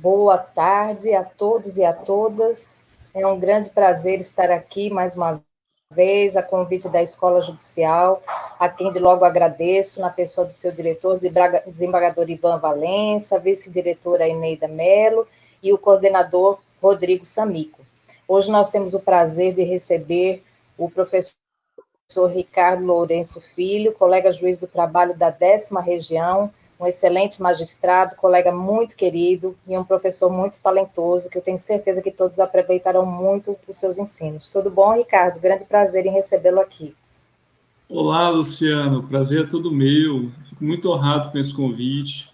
Boa tarde a todos e a todas. É um grande prazer estar aqui mais uma vez, a convite da Escola Judicial, a quem de logo agradeço, na pessoa do seu diretor, desembargador Ivan Valença, vice-diretora Eneida Melo e o coordenador Rodrigo Samico. Hoje nós temos o prazer de receber o professor professor Ricardo Lourenço Filho, colega juiz do trabalho da décima região, um excelente magistrado, colega muito querido e um professor muito talentoso, que eu tenho certeza que todos aproveitarão muito os seus ensinos. Tudo bom, Ricardo? Grande prazer em recebê-lo aqui. Olá, Luciano, prazer é todo meu, fico muito honrado com esse convite.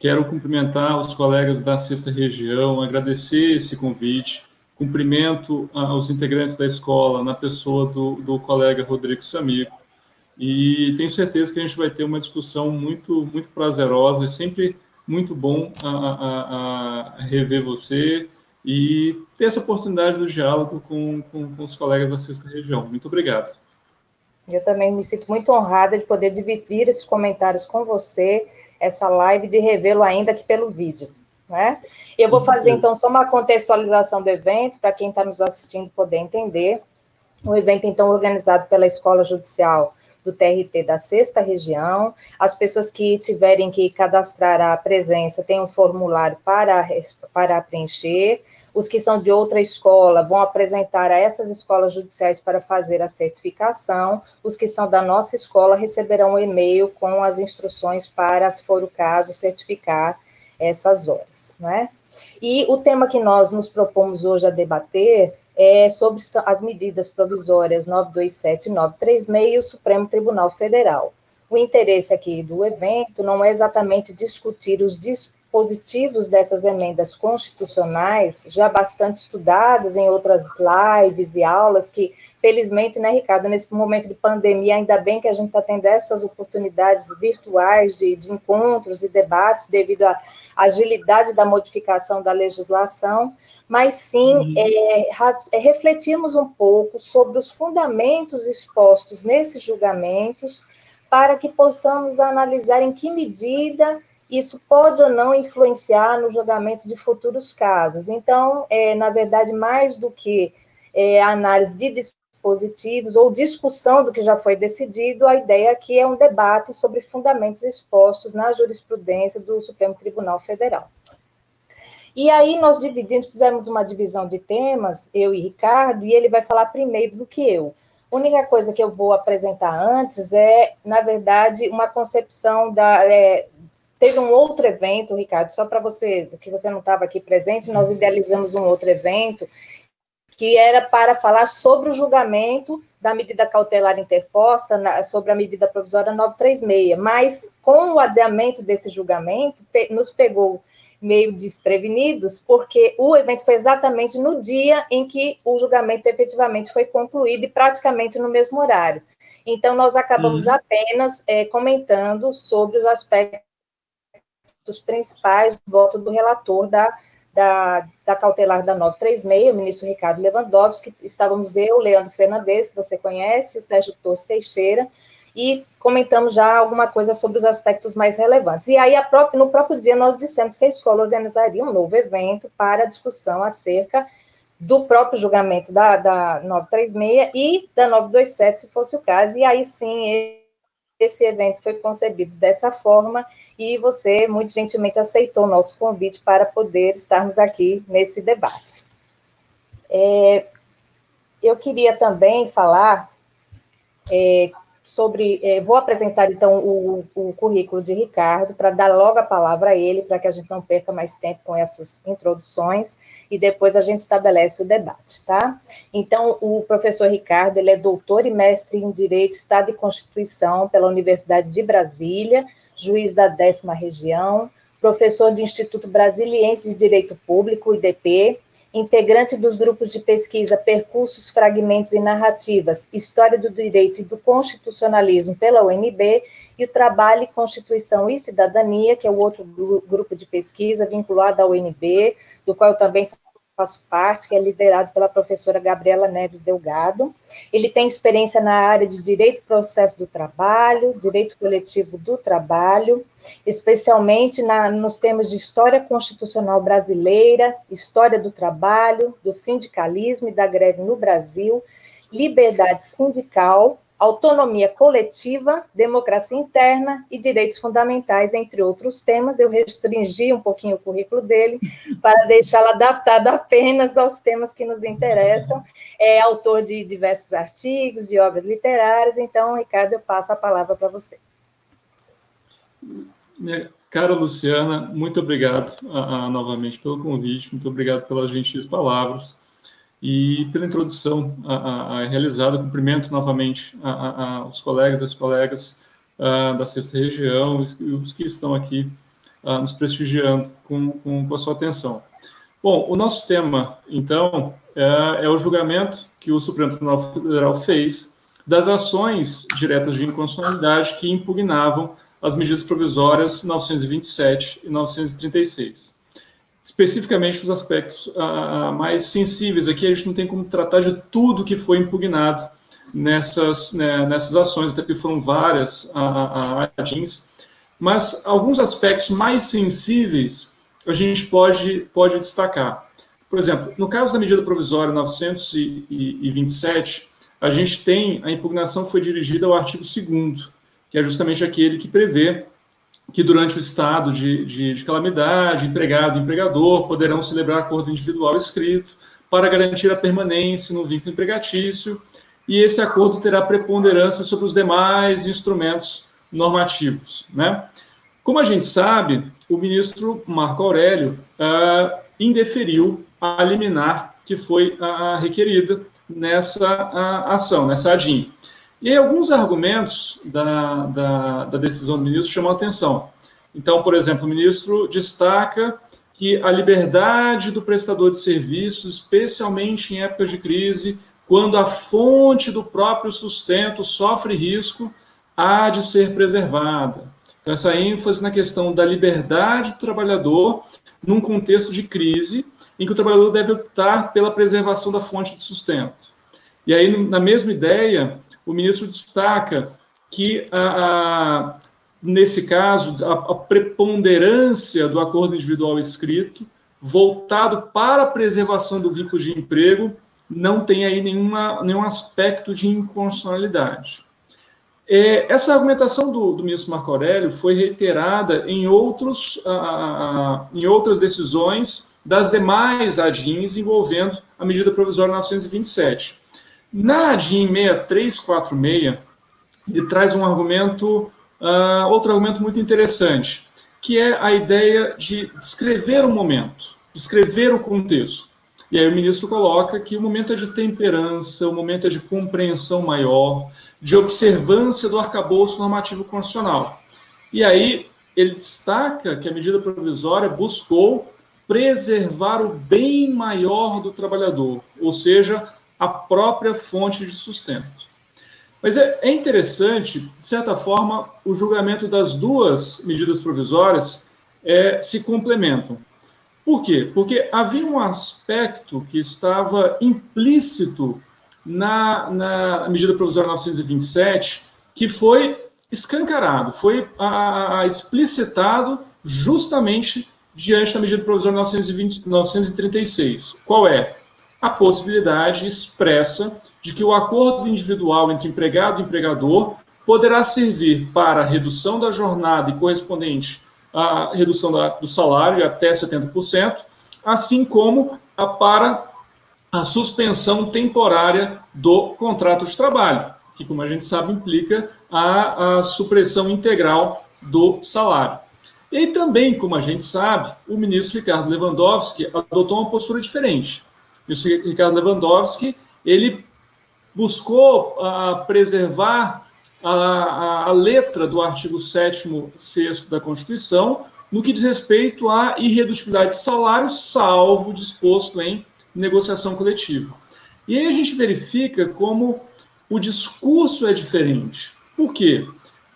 Quero cumprimentar os colegas da sexta região, agradecer esse convite Cumprimento aos integrantes da escola, na pessoa do, do colega Rodrigo Samico, e tenho certeza que a gente vai ter uma discussão muito, muito prazerosa. É sempre muito bom a, a, a rever você e ter essa oportunidade do diálogo com, com, com os colegas da sexta região. Muito obrigado. Eu também me sinto muito honrada de poder dividir esses comentários com você, essa live, de revê-lo ainda aqui pelo vídeo. Né? Eu vou fazer, então, só uma contextualização do evento, para quem está nos assistindo poder entender. O evento, então, organizado pela Escola Judicial do TRT da Sexta Região. As pessoas que tiverem que cadastrar a presença têm um formulário para, para preencher. Os que são de outra escola vão apresentar a essas escolas judiciais para fazer a certificação. Os que são da nossa escola receberão um e-mail com as instruções para, se for o caso, certificar essas horas, né? E o tema que nós nos propomos hoje a debater é sobre as medidas provisórias 927 e 936 e o Supremo Tribunal Federal. O interesse aqui do evento não é exatamente discutir os positivos dessas emendas constitucionais, já bastante estudadas em outras lives e aulas, que, felizmente, né, Ricardo, nesse momento de pandemia, ainda bem que a gente está tendo essas oportunidades virtuais de, de encontros e debates devido à agilidade da modificação da legislação, mas sim uhum. é, é, refletirmos um pouco sobre os fundamentos expostos nesses julgamentos, para que possamos analisar em que medida isso pode ou não influenciar no julgamento de futuros casos. Então, é, na verdade, mais do que é, análise de dispositivos ou discussão do que já foi decidido, a ideia aqui é um debate sobre fundamentos expostos na jurisprudência do Supremo Tribunal Federal. E aí nós dividimos, fizemos uma divisão de temas, eu e Ricardo, e ele vai falar primeiro do que eu. A única coisa que eu vou apresentar antes é, na verdade, uma concepção da, é, Teve um outro evento, Ricardo, só para você, que você não estava aqui presente, nós uhum. idealizamos um outro evento que era para falar sobre o julgamento da medida cautelar interposta, na, sobre a medida provisória 936, mas com o adiamento desse julgamento, pe, nos pegou meio desprevenidos, porque o evento foi exatamente no dia em que o julgamento efetivamente foi concluído e praticamente no mesmo horário. Então, nós acabamos uhum. apenas é, comentando sobre os aspectos dos principais votos do relator da, da, da cautelar da 936, o ministro Ricardo Lewandowski, estávamos eu, Leandro Fernandes, que você conhece, o Sérgio Torres Teixeira, e comentamos já alguma coisa sobre os aspectos mais relevantes. E aí, própria, no próprio dia, nós dissemos que a escola organizaria um novo evento para discussão acerca do próprio julgamento da, da 936 e da 927, se fosse o caso, e aí sim esse evento foi concebido dessa forma e você muito gentilmente aceitou o nosso convite para poder estarmos aqui nesse debate. É, eu queria também falar é, sobre. É, vou apresentar, então, o, o currículo de Ricardo, para dar logo a palavra a ele, para que a gente não perca mais tempo com essas introduções, e depois a gente estabelece o debate, tá? Então, o professor Ricardo, ele é doutor e mestre em Direito, Estado e Constituição pela Universidade de Brasília, juiz da décima região, professor do Instituto Brasiliense de Direito Público, IDP, integrante dos grupos de pesquisa Percursos, Fragmentos e Narrativas, História do Direito e do Constitucionalismo pela UNB, e o Trabalho, Constituição e Cidadania, que é o outro grupo de pesquisa vinculado à UNB, do qual eu também faço parte, que é liderado pela professora Gabriela Neves Delgado. Ele tem experiência na área de direito processo do trabalho, direito coletivo do trabalho, especialmente na, nos temas de história constitucional brasileira, história do trabalho, do sindicalismo e da greve no Brasil, liberdade sindical, autonomia coletiva, democracia interna e direitos fundamentais, entre outros temas. Eu restringi um pouquinho o currículo dele para deixá-lo adaptado apenas aos temas que nos interessam. É autor de diversos artigos e obras literárias. Então, Ricardo, eu passo a palavra para você. Cara Luciana, muito obrigado a, novamente pelo convite, muito obrigado pelas gentis palavras e pela introdução a, a, a realizada. Cumprimento novamente os colegas e as colegas da sexta região e os que estão aqui nos prestigiando com, com, com, a sua atenção. Bom, o nosso tema, então, é, é o julgamento que o Supremo Tribunal Federal fez das ações diretas de inconstitucionalidade que impugnavam as medidas provisórias 927 e 936 especificamente os aspectos uh, mais sensíveis. Aqui a gente não tem como tratar de tudo que foi impugnado nessas, né, nessas ações, até porque foram várias uh, mas alguns aspectos mais sensíveis a gente pode, pode destacar. Por exemplo, no caso da medida provisória 927, a gente tem, a impugnação foi dirigida ao artigo 2 que é justamente aquele que prevê que durante o estado de, de, de calamidade, empregado e empregador poderão celebrar acordo individual escrito para garantir a permanência no vínculo empregatício, e esse acordo terá preponderância sobre os demais instrumentos normativos. Né? Como a gente sabe, o ministro Marco Aurélio uh, indeferiu a liminar que foi uh, requerida nessa uh, ação, nessa ADIM. E alguns argumentos da, da, da decisão do ministro chamam a atenção. Então, por exemplo, o ministro destaca que a liberdade do prestador de serviços, especialmente em épocas de crise, quando a fonte do próprio sustento sofre risco, há de ser preservada. Então, essa ênfase na questão da liberdade do trabalhador num contexto de crise, em que o trabalhador deve optar pela preservação da fonte de sustento. E aí, na mesma ideia, o ministro destaca que, a, a nesse caso, a, a preponderância do acordo individual escrito, voltado para a preservação do vínculo de emprego, não tem aí nenhuma, nenhum aspecto de inconstitucionalidade. É, essa argumentação do, do, ministro Marco Aurélio foi reiterada em, outros, em outras decisões das demais ADINs envolvendo a medida provisória 927. Na ADIM 6346, ele traz um argumento, uh, outro argumento muito interessante, que é a ideia de descrever o momento, descrever o contexto. E aí o ministro coloca que o momento é de temperança, o momento é de compreensão maior, de observância do arcabouço normativo constitucional. E aí ele destaca que a medida provisória buscou preservar o bem maior do trabalhador, ou seja, a própria fonte de sustento. Mas é, é interessante, de certa forma, o julgamento das duas medidas provisórias é, se complementam. Por quê? Porque havia um aspecto que estava implícito na, na medida provisória 927 que foi escancarado, foi a, a, explicitado justamente diante da medida provisória 920, 936. Qual é? A possibilidade expressa de que o acordo individual entre empregado e empregador poderá servir para redução da jornada e correspondente à redução da, do salário até 70%, assim como a, para a suspensão temporária do contrato de trabalho, que, como a gente sabe, implica a, a supressão integral do salário. E também, como a gente sabe, o ministro Ricardo Lewandowski adotou uma postura diferente isso Ricardo Lewandowski, ele buscou uh, preservar a, a, a, letra do artigo 7 6 da Constituição no que diz respeito à irredutibilidade de salário, salvo disposto em negociação coletiva. E aí a gente verifica como o discurso é diferente. Por quê?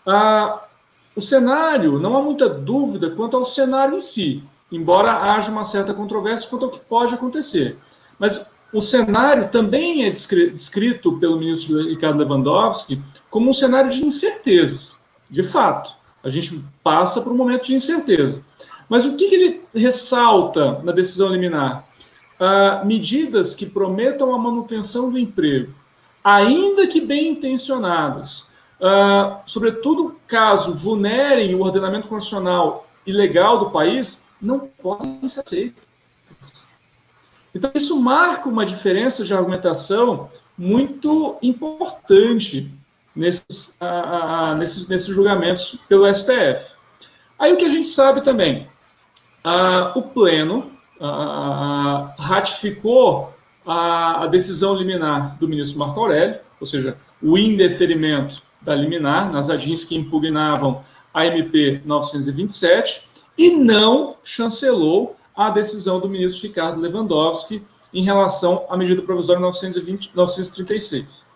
Ah, o cenário, não há muita dúvida quanto ao cenário em si. embora haja uma certa controvérsia quanto ao que pode acontecer. Mas o cenário também é descrito pelo ministro Ricardo Lewandowski como um cenário de incertezas, de fato. A gente passa por um momento de incerteza. Mas o que, ele ressalta na decisão liminar? Ah, medidas que prometam a manutenção do emprego, ainda que bem intencionadas, ah, sobretudo caso vulnerem o ordenamento constitucional e legal do país, não podem ser aceitas. Então, isso marca uma diferença de argumentação muito importante nesses, ah, nesses, nesses julgamentos pelo STF. Aí o que a gente sabe também, o Pleno ratificou a, a, decisão liminar do ministro Marco Aurélio, ou seja, o indeferimento da liminar nas ADINs que impugnavam a MP 927 e não chancelou a decisão do ministro Ricardo Lewandowski em relação à medida provisória 920, 936.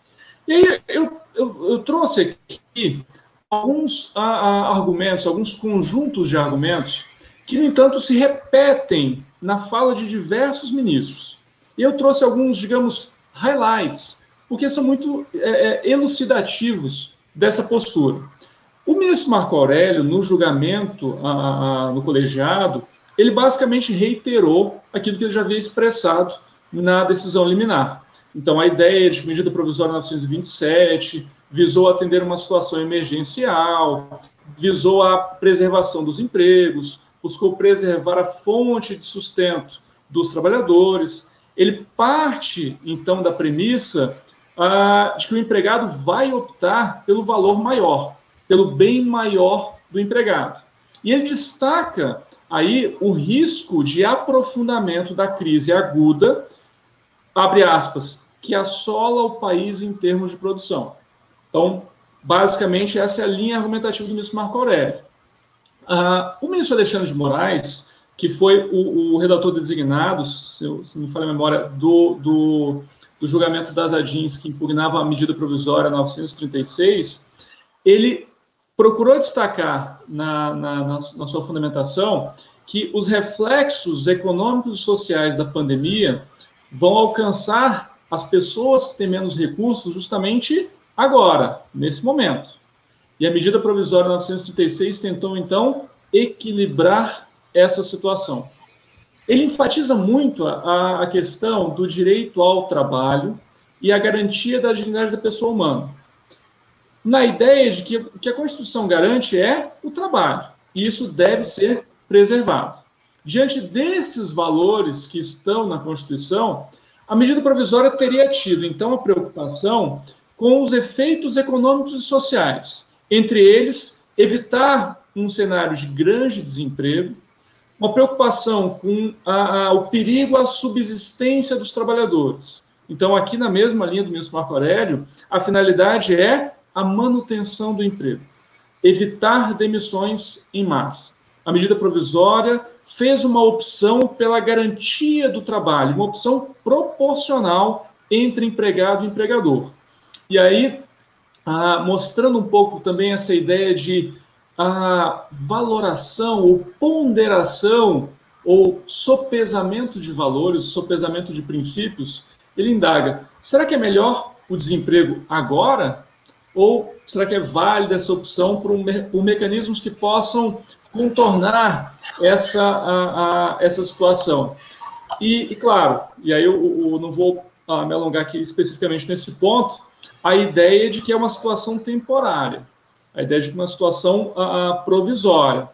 E aí eu, eu, eu trouxe aqui alguns a, a, argumentos, alguns conjuntos de argumentos que, no entanto, se repetem na fala de diversos ministros. E eu trouxe alguns, digamos, highlights, porque são muito é, é, elucidativos dessa postura. O ministro Marco Aurélio, no julgamento a, no colegiado, ele basicamente reiterou aquilo que ele já havia expressado na decisão liminar. Então, a ideia de medida provisória 927 visou atender uma situação emergencial, visou a preservação dos empregos, buscou preservar a fonte de sustento dos trabalhadores. Ele parte, então, da premissa ah, de que o empregado vai optar pelo valor maior, pelo bem maior do empregado. E ele destaca aí o risco de aprofundamento da crise aguda, abre aspas, que assola o país em termos de produção. Então, basicamente, essa é a linha argumentativa do ministro Marco Aurélio. Uh, o ministro Alexandre de Moraes, que foi o, o redator designado, se, eu, se não me falha a memória, do, do, do, julgamento das ADINs que impugnava a medida provisória 936, ele procurou destacar na, na, na, sua fundamentação que os reflexos econômicos e sociais da pandemia vão alcançar as pessoas que têm menos recursos justamente agora, nesse momento. E a medida provisória 936 tentou, então, equilibrar essa situação. Ele enfatiza muito a, a questão do direito ao trabalho e a garantia da dignidade da pessoa humana. Na ideia de que o que a Constituição garante é o trabalho, e isso deve ser preservado. Diante desses valores que estão na Constituição, a medida provisória teria tido, então, a preocupação com os efeitos econômicos e sociais, entre eles, evitar um cenário de grande desemprego, uma preocupação com a, a, o perigo à subsistência dos trabalhadores. Então, aqui na mesma linha do ministro Marco Aurélio, a finalidade é a manutenção do emprego, evitar demissões em massa. A medida provisória fez uma opção pela garantia do trabalho, uma opção proporcional entre empregado e empregador. E aí, ah, mostrando um pouco também essa ideia de ah, valoração ou ponderação ou sopesamento de valores, sopesamento de princípios, ele indaga: será que é melhor o desemprego agora? Ou será que é válida essa opção por, um, por mecanismos que possam contornar essa, a, a, essa situação? E, e, claro, e aí eu, eu não vou ah, me alongar aqui especificamente nesse ponto, a ideia de que é uma situação temporária, a ideia de que é uma situação uh, provisória.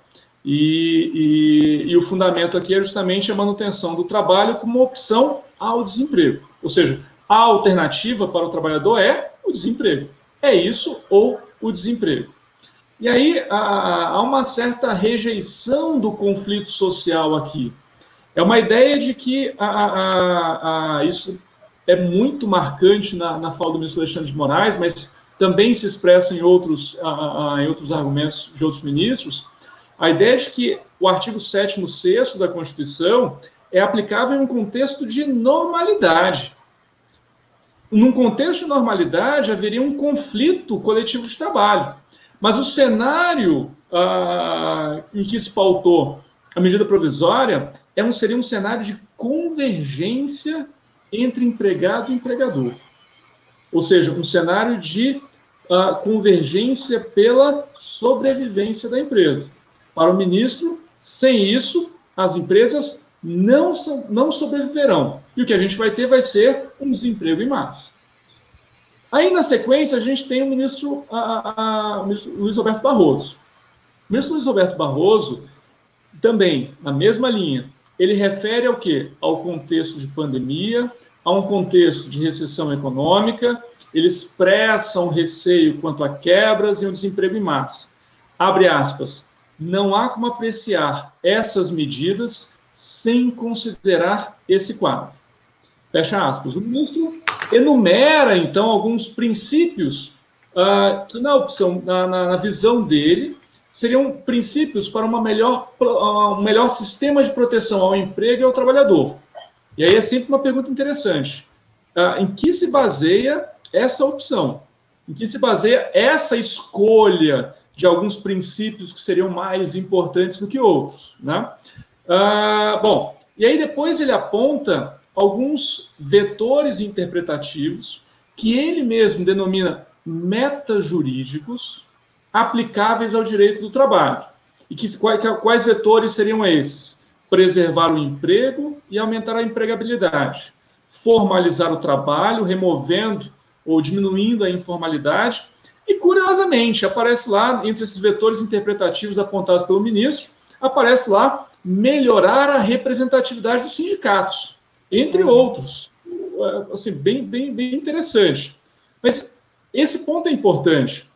E, e, e, o fundamento aqui é justamente a manutenção do trabalho como opção ao desemprego. Ou seja, a alternativa para o trabalhador é o desemprego. É isso ou o desemprego. E aí há uma certa rejeição do conflito social aqui. É uma ideia de que a, a, a, isso é muito marcante na, na fala do ministro Alexandre de Moraes, mas também se expressa em outros, em outros argumentos de outros ministros, a ideia de que o artigo 7 6 da Constituição é aplicável em um contexto de normalidade. Num contexto de normalidade, haveria um conflito coletivo de trabalho. Mas o cenário ah, em que se pautou a medida provisória é um, seria um cenário de convergência entre empregado e empregador. Ou seja, um cenário de uh, convergência pela sobrevivência da empresa. Para o ministro, sem isso, as empresas não, não sobreviverão. E o que a gente vai ter vai ser um desemprego em massa. Aí, na sequência, a gente tem o ministro, a, a, o ministro Luiz Roberto Barroso. O ministro Luiz Roberto Barroso, também, na mesma linha, ele refere ao quê? Ao contexto de pandemia, a um contexto de recessão econômica, ele expressa um receio quanto a quebras e um desemprego em massa. Abre aspas. Não há como apreciar essas medidas sem considerar esse quadro. Fecha aspas. O ministro enumera, então, alguns princípios uh, que, na opção, na, na, visão dele, seriam princípios para uma melhor, uh, um melhor sistema de proteção ao emprego e ao trabalhador. E aí é sempre uma pergunta interessante. Uh, em que se baseia essa opção? Em que se baseia essa escolha de alguns princípios que seriam mais importantes do que outros? Né? Bom, e aí depois ele aponta alguns vetores interpretativos que ele mesmo denomina metajurídicos aplicáveis ao direito do trabalho. E que, quais vetores seriam esses? Preservar o emprego e aumentar a empregabilidade. Formalizar o trabalho, removendo ou diminuindo a informalidade. E, curiosamente, aparece lá, entre esses vetores interpretativos apontados pelo ministro, aparece lá melhorar a representatividade dos sindicatos entre outros. Assim, bem, bem, bem interessante. Mas esse ponto é importante.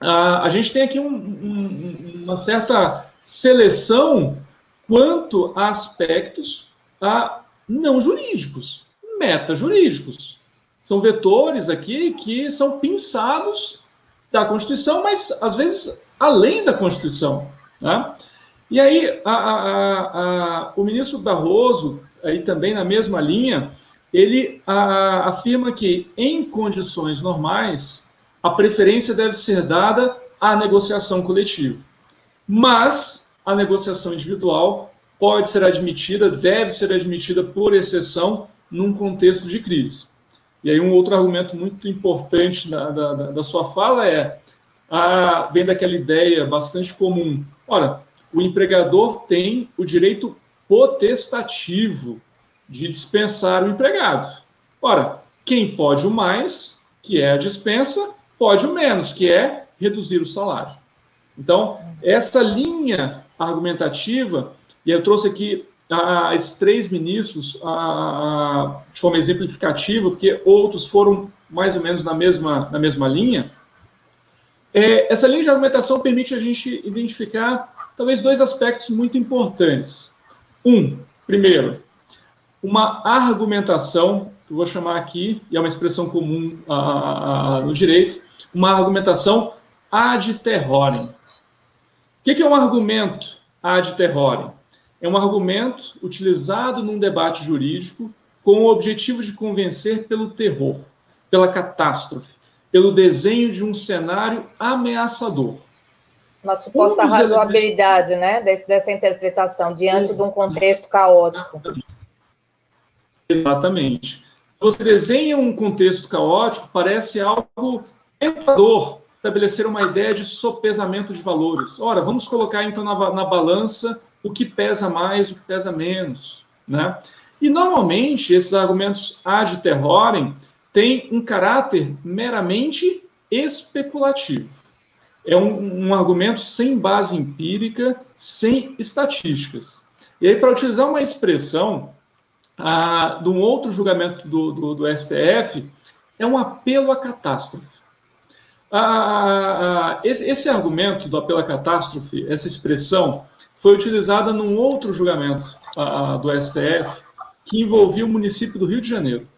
a gente tem aqui um, um, uma certa seleção quanto a aspectos a não jurídicos, metajurídicos. São vetores aqui que são pensados da Constituição, mas às vezes além da Constituição. Né? E aí, a, a, a, o ministro Barroso aí também na mesma linha, ele a, afirma que, em condições normais, a preferência deve ser dada à negociação coletiva. Mas a negociação individual pode ser admitida, deve ser admitida por exceção num contexto de crise. E aí um outro argumento muito importante da, da, da sua fala é, a, vem daquela ideia bastante comum, ora, o empregador tem o direito potestativo de dispensar o empregado. Ora, quem pode o mais, que é a dispensa, pode o menos, que é reduzir o salário. Então, essa linha argumentativa, e eu trouxe aqui a, esses três ministros a, a, de forma exemplificativa, porque outros foram mais ou menos na mesma, na mesma linha. É, essa linha de argumentação permite a gente identificar talvez dois aspectos muito importantes. Um, primeiro, uma argumentação, eu vou chamar aqui, e é uma expressão comum a, a, no direito, uma argumentação ad terrorem. O que é um argumento ad terrorem? É um argumento utilizado num debate jurídico com o objetivo de convencer pelo terror, pela catástrofe, pelo desenho de um cenário ameaçador. Uma suposta razoabilidade, né, dessa interpretação diante de um contexto caótico. Exatamente. Você desenha um contexto caótico, parece algo tentador estabelecer uma ideia de sopesamento de valores. Ora, vamos colocar então na, na balança o que pesa mais, o que pesa menos, né? E normalmente esses argumentos ad terrorem têm um caráter meramente especulativo. É um, um argumento sem base empírica, sem estatísticas. E aí, para utilizar uma expressão ah, de um outro julgamento do, do, do, STF, é um apelo à catástrofe. Ah, esse, esse, argumento do apelo à catástrofe, essa expressão, foi utilizada num outro julgamento ah, do STF que envolvia o município do Rio de Janeiro.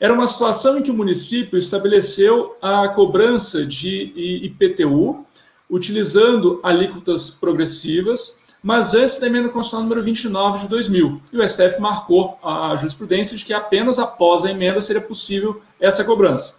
Era uma situação em que o município estabeleceu a cobrança de IPTU, utilizando alíquotas progressivas, mas antes da emenda constitucional número 29 de 2000. E o STF marcou a jurisprudência de que apenas após a emenda seria possível essa cobrança.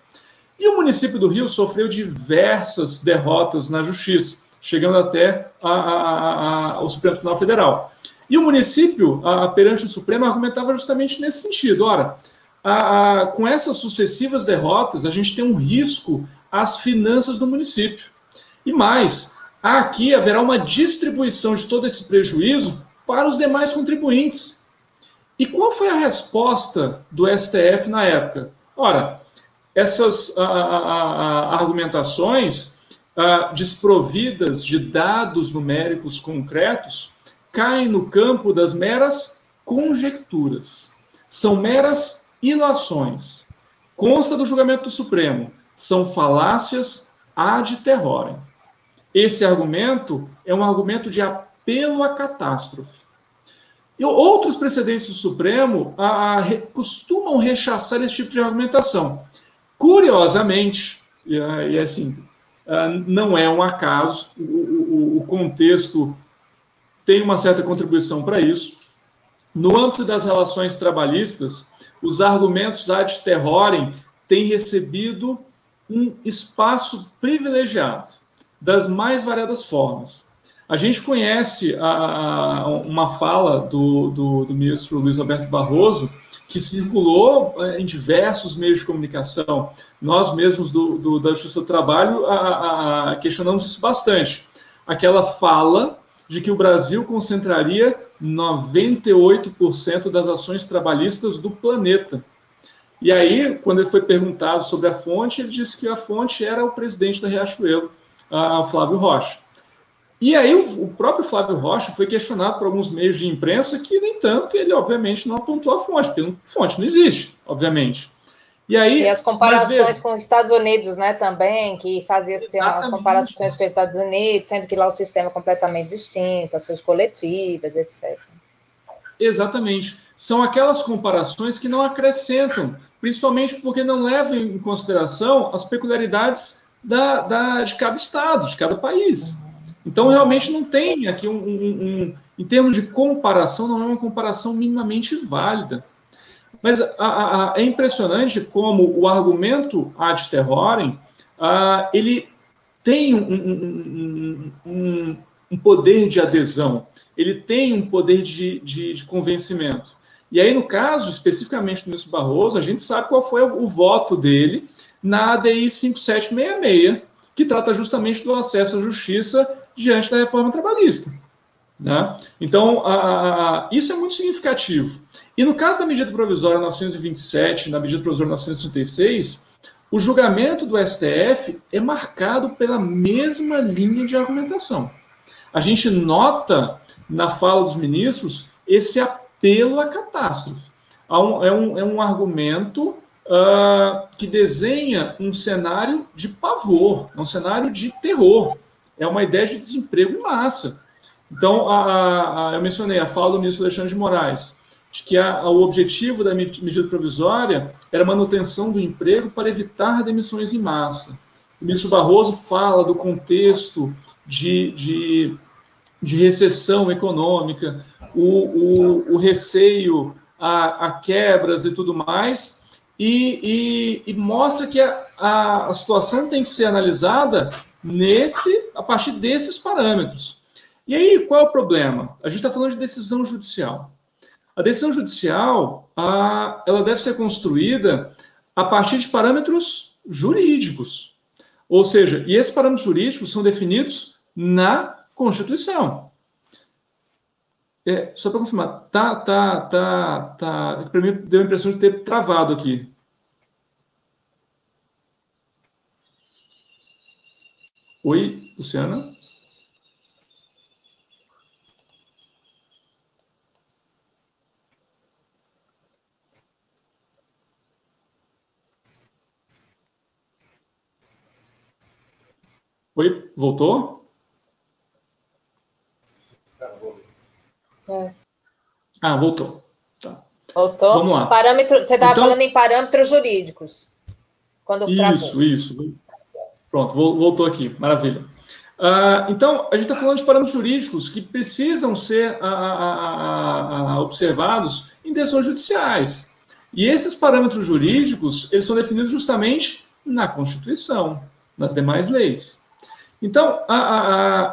E o município do Rio sofreu diversas derrotas na justiça, chegando até a, a, a, ao Supremo Tribunal Federal. E o município, a, perante o Supremo, argumentava justamente nesse sentido. Ora, a, a, com essas sucessivas derrotas, a gente tem um risco às finanças do município. E mais, aqui haverá uma distribuição de todo esse prejuízo para os demais contribuintes. E qual foi a resposta do STF na época? Ora, essas a, argumentações desprovidas de dados numéricos concretos caem no campo das meras conjecturas. São meras ilações. Consta do julgamento do Supremo. São falácias ad terrorem. Esse argumento é um argumento de apelo à catástrofe. E outros precedentes do Supremo a, a, costumam rechaçar esse tipo de argumentação. Curiosamente, e, e assim, não é um acaso, o, o, o contexto tem uma certa contribuição para isso. No âmbito das relações trabalhistas, os argumentos ad terrorem têm recebido um espaço privilegiado, das mais variadas formas. A gente conhece a, a, uma fala do, do, do, ministro Luiz Alberto Barroso, que circulou eh, em diversos meios de comunicação. Nós mesmos do, do da Justiça do Trabalho a, questionamos isso bastante. Aquela fala de que o Brasil concentraria 98% das ações trabalhistas do planeta. E aí, quando ele foi perguntado sobre a fonte, ele disse que a fonte era o presidente da Riachuelo, a Flávio Rocha. E aí o, próprio Flávio Rocha foi questionado por alguns meios de imprensa que, no entanto, ele obviamente não apontou a fonte, porque fonte não existe, obviamente. E, aí, e as comparações com os Estados Unidos, né, também, que fazia assim, as comparações com os Estados Unidos, sendo que lá o sistema é completamente distinto, as suas coletivas, etc. Exatamente. São aquelas comparações que não acrescentam, principalmente porque não levam em consideração as peculiaridades da, da, de cada estado, de cada país. Então, realmente não tem aqui um, um, um, Em termos de comparação, não é uma comparação minimamente válida. Mas a, a, a, é impressionante como o argumento ad terrorem a, ele tem um, um, poder de adesão, ele tem um poder de, de, de, convencimento. E aí, no caso, especificamente do ministro Barroso, a gente sabe qual foi o, o voto dele na ADI 5766, que trata justamente do acesso à justiça diante da reforma trabalhista. Né? Então, a, a, isso é muito significativo. E no caso da medida provisória 927, na medida provisória 936, o julgamento do STF é marcado pela mesma linha de argumentação. A gente nota na fala dos ministros esse apelo à catástrofe. É um, é um argumento uh, que desenha um cenário de pavor, um cenário de terror. É uma ideia de desemprego em massa. Então, a, a, eu mencionei a fala do ministro Alexandre de Moraes, de que a, o objetivo da medida provisória era a manutenção do emprego para evitar demissões em massa. O ministro Barroso fala do contexto de, de, de recessão econômica, o, o, o receio a, a, quebras e tudo mais, e, e, e mostra que a, a, situação tem que ser analisada nesse, a partir desses parâmetros. E aí, qual é o problema? A gente está falando de decisão judicial. A decisão judicial, a, ela deve ser construída a partir de parâmetros jurídicos. Ou seja, e esses parâmetros jurídicos são definidos na Constituição. É, só para confirmar, tá, tá, tá, tá. Para mim deu a impressão de ter travado aqui. Oi, Luciana? Oi, voltou? É. Ah, voltou. Tá. Voltou? Vamos lá. Parâmetro, você estava então, falando em parâmetros jurídicos. Quando isso, travou. isso. Pronto, voltou aqui. Maravilha. Uh, então, a gente está falando de parâmetros jurídicos que precisam ser observados em decisões judiciais. E esses parâmetros jurídicos, eles são definidos justamente na Constituição, nas demais leis. Então,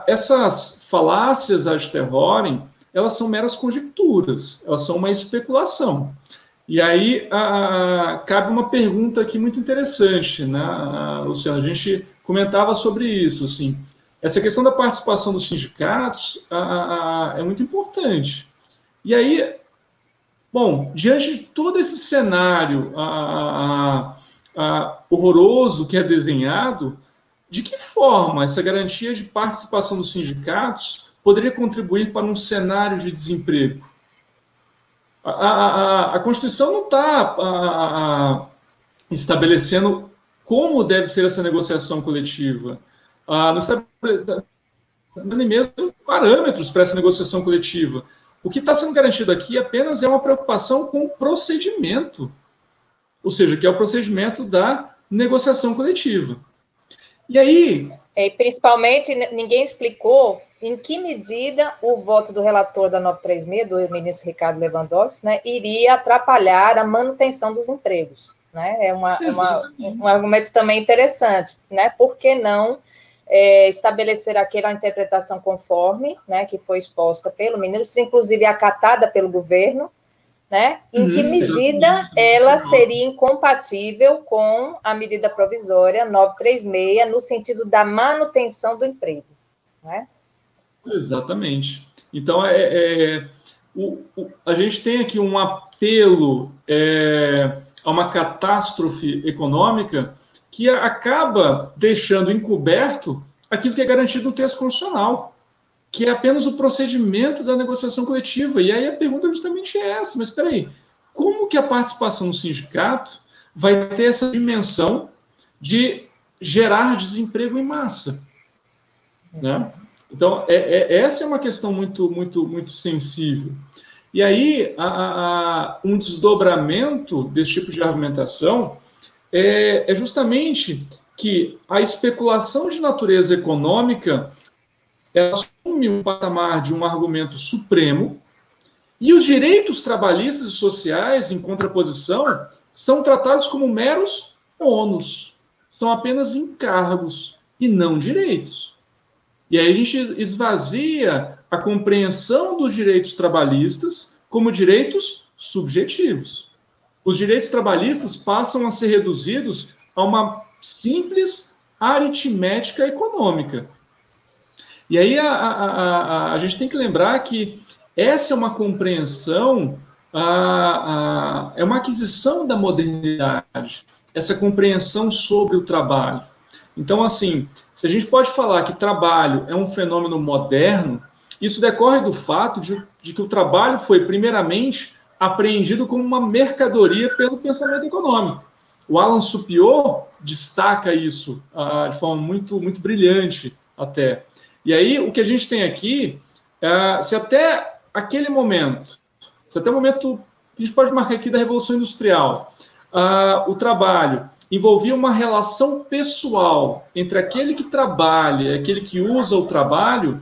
essas falácias ad terrorem, elas são meras conjecturas, elas são uma especulação. E aí a, a, cabe uma pergunta aqui muito interessante, né, Luciano? A gente comentava sobre isso, assim. Essa questão da participação dos sindicatos a, é muito importante. E aí, bom, diante de todo esse cenário horroroso que é desenhado, de que forma essa garantia de participação dos sindicatos poderia contribuir para um cenário de desemprego? A, a, a Constituição não está estabelecendo como deve ser essa negociação coletiva. Ah, não está nem mesmo parâmetros para essa negociação coletiva. O que está sendo garantido aqui apenas é uma preocupação com o procedimento, ou seja, que é o procedimento da negociação coletiva. E aí. É, principalmente, ninguém explicou em que medida o voto do relator da 936, do ministro Ricardo Lewandowski, né, iria atrapalhar a manutenção dos empregos. Né? É uma, é uma, um argumento também interessante. Né? Por que não é, estabelecer aquela interpretação conforme, né, que foi exposta pelo ministro, inclusive acatada pelo governo, né? Em que uhum. medida ela seria incompatível com a medida provisória 936 no sentido da manutenção do emprego, né? Exatamente. Então, é, é o, o, a gente tem aqui um apelo é, a uma catástrofe econômica que acaba deixando encoberto aquilo que é garantido no texto constitucional, que é apenas o procedimento da negociação coletiva. E aí a pergunta justamente é essa, mas espera aí, como que a participação no sindicato vai ter essa dimensão de gerar desemprego em massa? Né? Então, é, é, essa é uma questão muito, muito, muito sensível. E aí, a, a, um desdobramento desse tipo de argumentação é, é justamente que a especulação de natureza econômica assume um patamar de um argumento supremo e os direitos trabalhistas e sociais, em contraposição, são tratados como meros ônus, são apenas encargos e não direitos. E aí a gente esvazia a compreensão dos direitos trabalhistas como direitos subjetivos. Os direitos trabalhistas passam a ser reduzidos a uma simples aritmética econômica. E aí a, a, a, a gente tem que lembrar que essa é uma compreensão, a, é uma aquisição da modernidade, essa compreensão sobre o trabalho. Então, assim, se a gente pode falar que trabalho é um fenômeno moderno, isso decorre do fato de, de que o trabalho foi, primeiramente, apreendido como uma mercadoria pelo pensamento econômico. O Alan Supiot destaca isso ah, de forma muito, muito brilhante até. E aí, o que a gente tem aqui, é, se até aquele momento, se até o momento que a gente pode marcar aqui da Revolução Industrial, ah, o trabalho envolvia uma relação pessoal entre aquele que trabalha e aquele que usa o trabalho,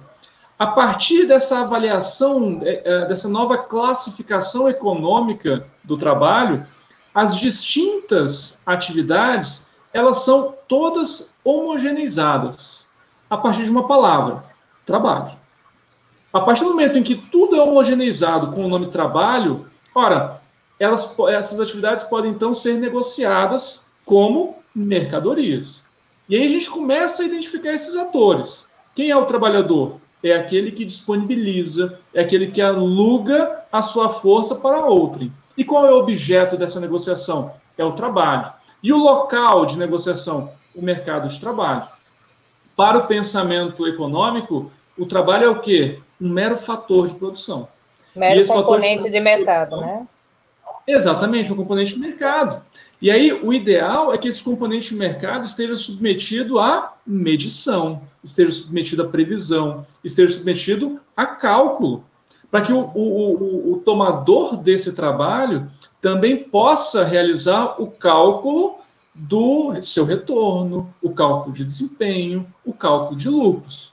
a partir dessa avaliação, é, é, dessa nova classificação econômica do trabalho, as distintas atividades elas são todas homogeneizadas a partir de uma palavra, trabalho. A partir do momento em que tudo é homogeneizado com o nome trabalho, ora, elas, essas atividades podem então ser negociadas como mercadorias. E aí a gente começa a identificar esses atores. Quem é o trabalhador? É aquele que disponibiliza, é aquele que aluga a sua força para outrem. E qual é o objeto dessa negociação? É o trabalho. E o local de negociação? O mercado de trabalho. Para o pensamento econômico, o trabalho é o quê? Um mero fator de produção. Mero componente de, de mercado, né? Exatamente, um componente de mercado. E aí, o ideal é que esse componente de mercado esteja submetido à medição, esteja submetido à previsão, esteja submetido a cálculo para que o, o, o, o tomador desse trabalho também possa realizar o cálculo do seu retorno, o cálculo de desempenho, o cálculo de lucros.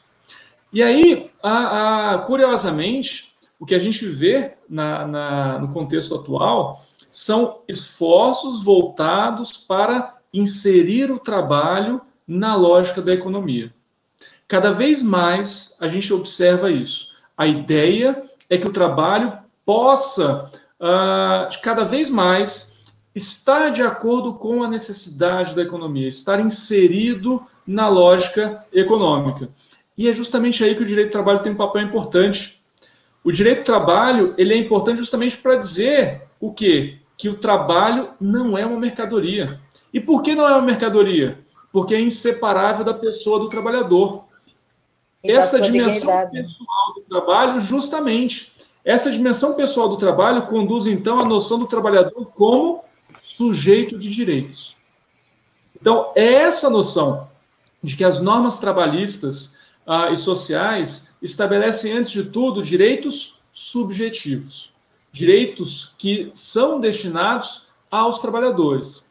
E aí, a, a, curiosamente, o que a gente vê na, na, no contexto atual são esforços voltados para inserir o trabalho na lógica da economia. Cada vez mais a gente observa isso. A ideia é que o trabalho possa, uh, cada vez mais, estar de acordo com a necessidade da economia, estar inserido na lógica econômica. E é justamente aí que o direito do trabalho tem um papel importante. O direito do trabalho ele é importante justamente para dizer o quê? Que o trabalho não é uma mercadoria. E por que não é uma mercadoria? Porque é inseparável da pessoa do trabalhador. E essa dimensão dignidade. pessoal do trabalho, justamente, essa dimensão pessoal do trabalho conduz então à noção do trabalhador como sujeito de direitos. Então, é essa noção de que as normas trabalhistas ah, e sociais estabelecem, antes de tudo, direitos subjetivos, direitos que são destinados aos trabalhadores.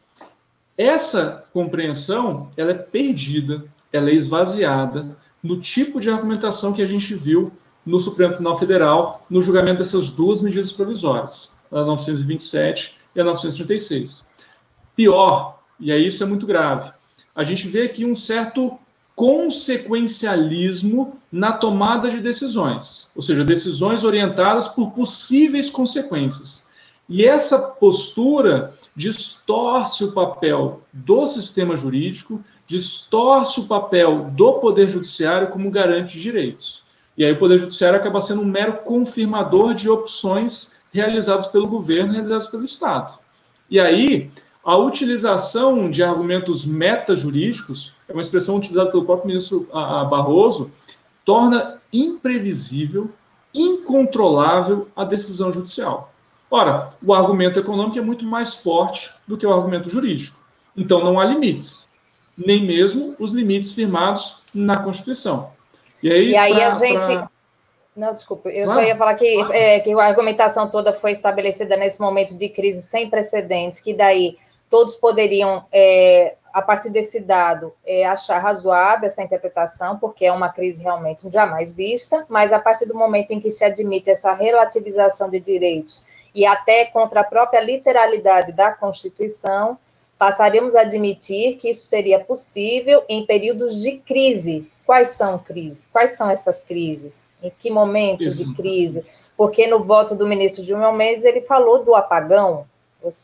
Essa compreensão ela é perdida, ela é esvaziada no tipo de argumentação que a gente viu no Supremo Tribunal Federal no julgamento dessas duas medidas provisórias, a 927 e a 936. Pior, e aí isso é muito grave, a gente vê aqui um certo consequencialismo na tomada de decisões, ou seja, decisões orientadas por possíveis consequências. E essa postura distorce o papel do sistema jurídico, distorce o papel do Poder Judiciário como garante de direitos. E aí o Poder Judiciário acaba sendo um mero confirmador de opções realizadas pelo governo, realizadas pelo Estado. E aí, a utilização de argumentos metajurídicos, é uma expressão utilizada pelo próprio ministro Barroso, torna imprevisível, incontrolável a decisão judicial. Ora, o argumento econômico é muito mais forte do que o argumento jurídico. Então, não há limites, nem mesmo os limites firmados na Constituição. E aí, e aí pra, a gente. Pra... Não, desculpa, eu só ia falar que, é, que a argumentação toda foi estabelecida nesse momento de crise sem precedentes, que daí todos poderiam, é, a partir desse dado, é, achar razoável essa interpretação, porque é uma crise realmente jamais vista, mas a partir do momento em que se admite essa relativização de direitos e até contra a própria literalidade da Constituição, passaríamos a admitir que isso seria possível em períodos de crise. Quais são crises? Quais são essas crises? Em que momentos de crise? Porque no voto do ministro Gilmar Mendes ele falou do apagão,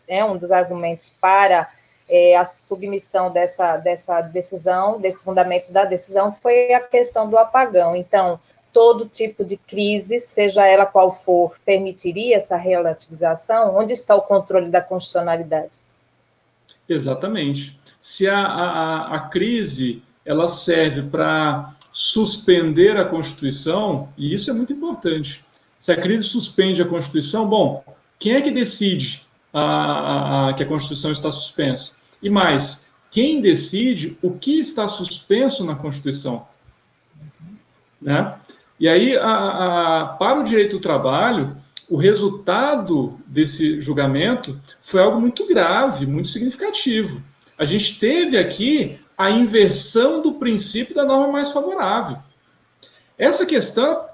é um dos argumentos para é, a submissão dessa, dessa decisão, desses fundamentos da decisão, foi a questão do apagão. Então, todo tipo de crise, seja ela qual for, permitiria essa relativização? Onde está o controle da constitucionalidade? Exatamente. Se a, a, a crise ela serve para suspender a Constituição, e isso é muito importante. Se a crise suspende a Constituição, bom, quem é que decide a, a, que a Constituição está suspensa. E mais, quem decide o que está suspenso na Constituição? Né? E aí, a, para o direito do trabalho, o resultado desse julgamento foi algo muito grave, muito significativo. A gente teve aqui a inversão do princípio da norma mais favorável. Essa questão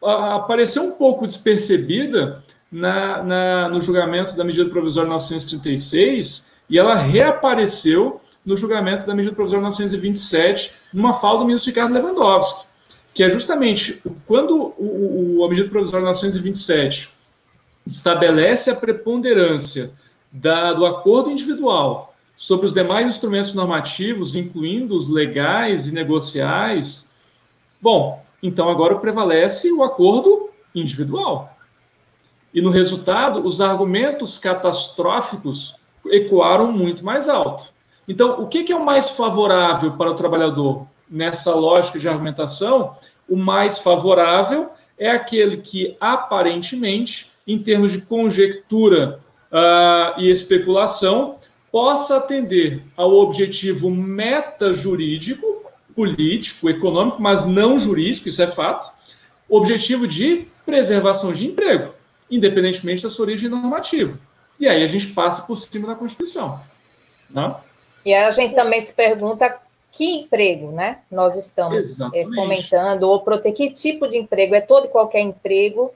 apareceu um pouco despercebida na, na, no julgamento da medida provisória 936 e ela reapareceu no julgamento da medida provisória 927, numa fala do ministro Ricardo Lewandowski, que é justamente quando o, o, a medida provisória 927 estabelece a preponderância da, do acordo individual sobre os demais instrumentos normativos, incluindo os legais e negociais, bom, então agora prevalece o acordo individual. E no resultado, os argumentos catastróficos ecoaram muito mais alto. Então, o que é o mais favorável para o trabalhador nessa lógica de argumentação? O mais favorável é aquele que, aparentemente, em termos de conjectura uh, e especulação, possa atender ao objetivo meta-jurídico, político, econômico, mas não jurídico, isso é fato, objetivo de preservação de emprego independentemente da sua origem normativa. E aí a gente passa por cima da Constituição. Né? E a gente também se pergunta que emprego né, nós estamos é, fomentando, ou proteger que tipo de emprego, é todo e qualquer emprego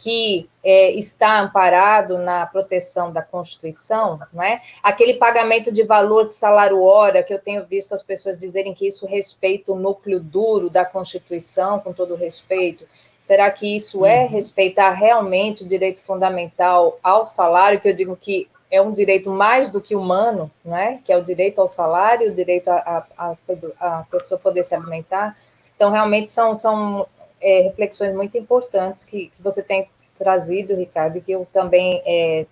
que é, está amparado na proteção da Constituição, não é? Aquele pagamento de valor de salário hora, que eu tenho visto as pessoas dizerem que isso respeita o núcleo duro da Constituição, com todo respeito. Será que isso é uhum. respeitar realmente o direito fundamental ao salário, que eu digo que é um direito mais do que humano, não é? Que é o direito ao salário, o direito a, a, a pessoa poder se alimentar. Então, realmente são, são é, reflexões muito importantes que, que você tem trazido, Ricardo, e que eu também é,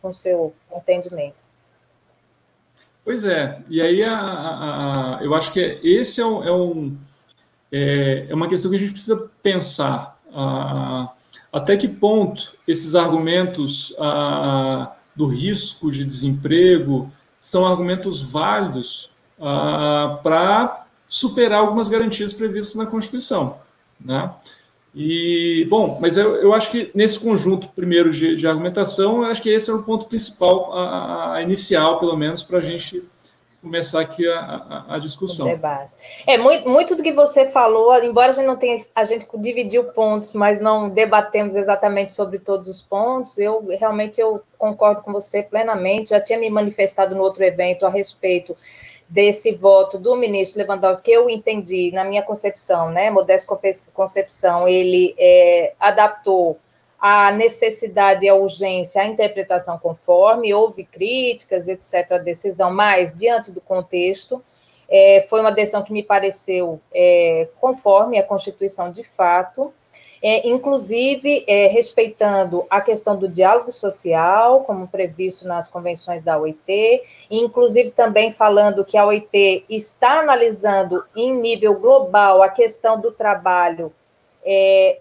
com o seu entendimento. Pois é, e aí a, a, a, eu acho que esse é, um, é, um, é, é, uma questão que a gente precisa pensar. até que ponto esses argumentos do risco de desemprego são argumentos válidos para superar algumas garantias previstas na Constituição. Né? E, bom, mas eu, eu acho que nesse conjunto, primeiro, de, de argumentação, eu acho que esse é o ponto principal, a, a inicial, pelo menos, para a gente começar aqui a, a, a discussão. É, muito, muito do que você falou, embora a gente não tenha, a gente dividiu pontos, mas não debatemos exatamente sobre todos os pontos, eu realmente eu concordo com você plenamente, já tinha me manifestado no outro evento a respeito desse voto do ministro Lewandowski, que eu entendi na minha concepção, né, modesto concepção, ele é, adaptou a necessidade e a urgência, a interpretação conforme, houve críticas, etc., a decisão, mas diante do contexto, é, foi uma decisão que me pareceu é, conforme a Constituição de fato, é, inclusive é, respeitando a questão do diálogo social, como previsto nas convenções da OIT, inclusive também falando que a OIT está analisando em nível global a questão do trabalho é,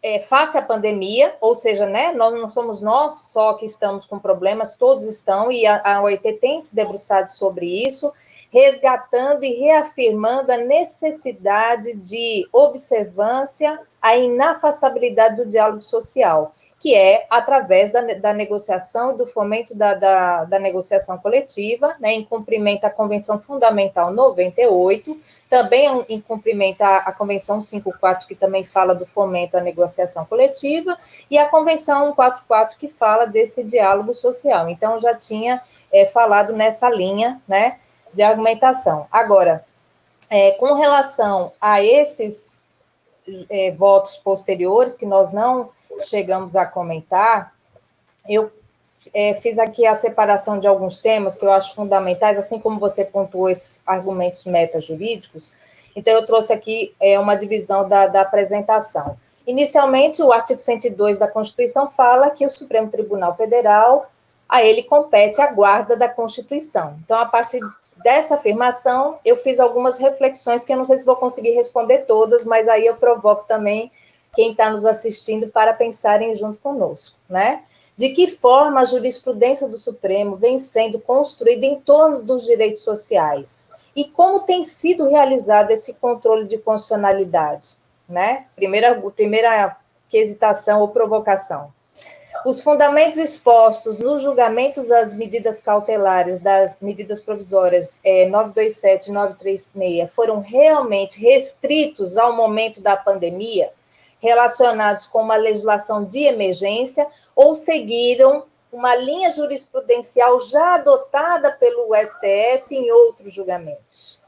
é, face à pandemia, ou seja, né, nós não somos nós só que estamos com problemas, todos estão, e a, a OIT tem se debruçado sobre isso, resgatando e reafirmando a necessidade de observância a inafastabilidade do diálogo social, que é através da, da negociação e do fomento da, da, da, negociação coletiva, né, em cumprimento à Convenção Fundamental 98, também em cumprimento à, à Convenção 54, que também fala do fomento à negociação coletiva, e a Convenção 144, que fala desse diálogo social. Então, já tinha é, falado nessa linha né, de argumentação. Agora, é, com relação a esses é, votos posteriores, que nós não chegamos a comentar, eu é, fiz aqui a separação de alguns temas que eu acho fundamentais, assim como você pontuou esses argumentos metajurídicos, então eu trouxe aqui é, uma divisão da, da apresentação. Inicialmente, o artigo 102 da Constituição fala que o Supremo Tribunal Federal, a ele compete a guarda da Constituição. Então, a partir dessa afirmação, eu fiz algumas reflexões que eu não sei se vou conseguir responder todas, mas aí eu provoco também quem está nos assistindo para pensarem junto conosco, né? De que forma a jurisprudência do Supremo vem sendo construída em torno dos direitos sociais? E como tem sido realizado esse controle de constitucionalidade? Né? Primeira, primeira quesitação ou provocação. Os fundamentos expostos nos julgamentos das medidas cautelares, das medidas provisórias é, 927 e 936 foram realmente restritos ao momento da pandemia, relacionados com uma legislação de emergência, ou seguiram uma linha jurisprudencial já adotada pelo STF em outros julgamentos?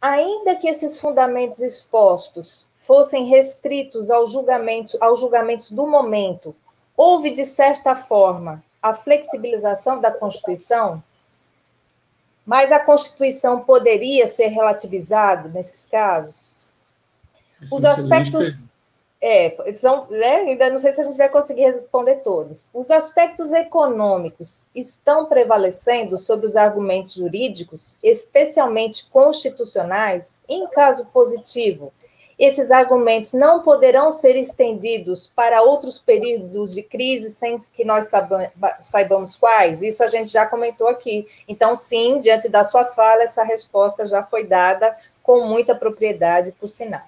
Ainda que esses fundamentos expostos fossem restritos aos julgamentos, aos julgamentos do momento, houve, de certa forma, a flexibilização da Constituição, mas a Constituição poderia ser relativizada nesses casos? Esse Os aspectos. É, são, né, ainda não sei se a gente vai conseguir responder todos. Os aspectos econômicos estão prevalecendo sobre os argumentos jurídicos, especialmente constitucionais, em caso positivo, esses argumentos não poderão ser estendidos para outros períodos de crise sem que nós saibamos quais? Isso a gente já comentou aqui. Então, sim, diante da sua fala, essa resposta já foi dada com muita propriedade, por sinal.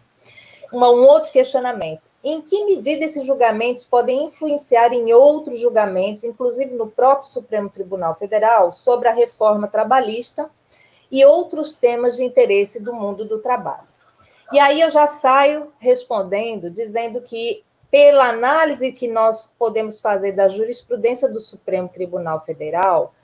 Uma, um outro questionamento. Em que medida esses julgamentos podem influenciar em outros julgamentos, inclusive no próprio Supremo Tribunal Federal, sobre a reforma trabalhista e outros temas de interesse do mundo do trabalho? E aí eu já saio respondendo, dizendo que pela análise que nós podemos fazer da jurisprudência do Supremo Tribunal Federal,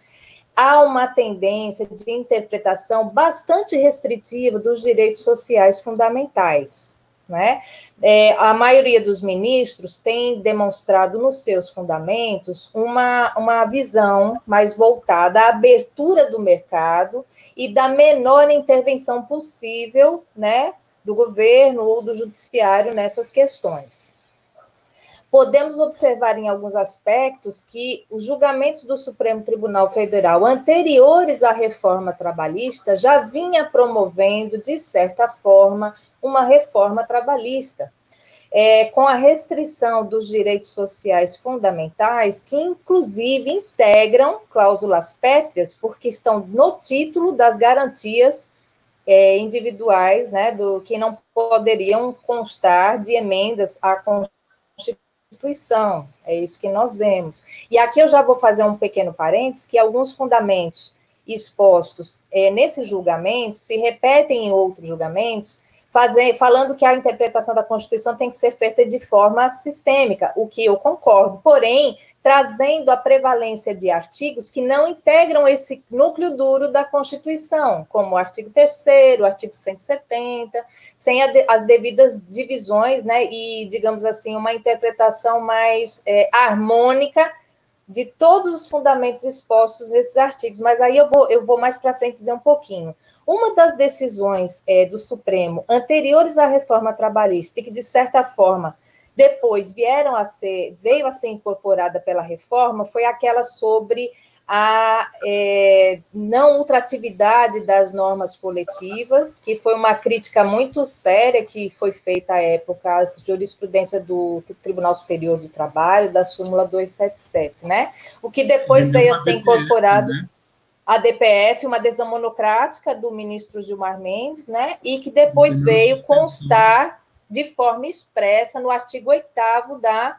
há uma tendência de interpretação bastante restritiva dos direitos sociais fundamentais. Né? É, a maioria dos ministros tem demonstrado nos seus fundamentos uma, uma visão mais voltada à abertura do mercado e da menor intervenção possível né, do governo ou do judiciário nessas questões podemos observar em alguns aspectos que os julgamentos do Supremo Tribunal Federal anteriores à reforma trabalhista já vinha promovendo, de certa forma, uma reforma trabalhista. É, com a restrição dos direitos sociais fundamentais, que inclusive integram cláusulas pétreas, porque estão no título das garantias é, individuais, né, do que não poderiam constar de emendas à Constituição. É isso que nós vemos. E aqui eu já vou fazer um pequeno parênteses, que alguns fundamentos expostos é, nesse julgamento se repetem em outros julgamentos, fazer, falando que a interpretação da Constituição tem que ser feita de forma sistêmica, o que eu concordo, porém, trazendo a prevalência de artigos que não integram esse núcleo duro da Constituição, como o artigo 3 o artigo 170, sem as devidas divisões, né, e, digamos assim, uma interpretação mais é, harmônica de todos os fundamentos expostos nesses artigos, mas aí eu vou, eu vou mais para frente dizer um pouquinho. Uma das decisões é, do Supremo anteriores à reforma trabalhista, e que, de certa forma, depois vieram a ser, veio a ser incorporada pela reforma, foi aquela sobre a é, não ultratividade das normas coletivas, que foi uma crítica muito séria que foi feita à época à jurisprudência do Tribunal Superior do Trabalho, da súmula 277, né? O que depois veio a ser incorporado né? a DPF, uma decisão monocrática do ministro Gilmar Mendes, né? E que depois veio constar de forma expressa no artigo 8 da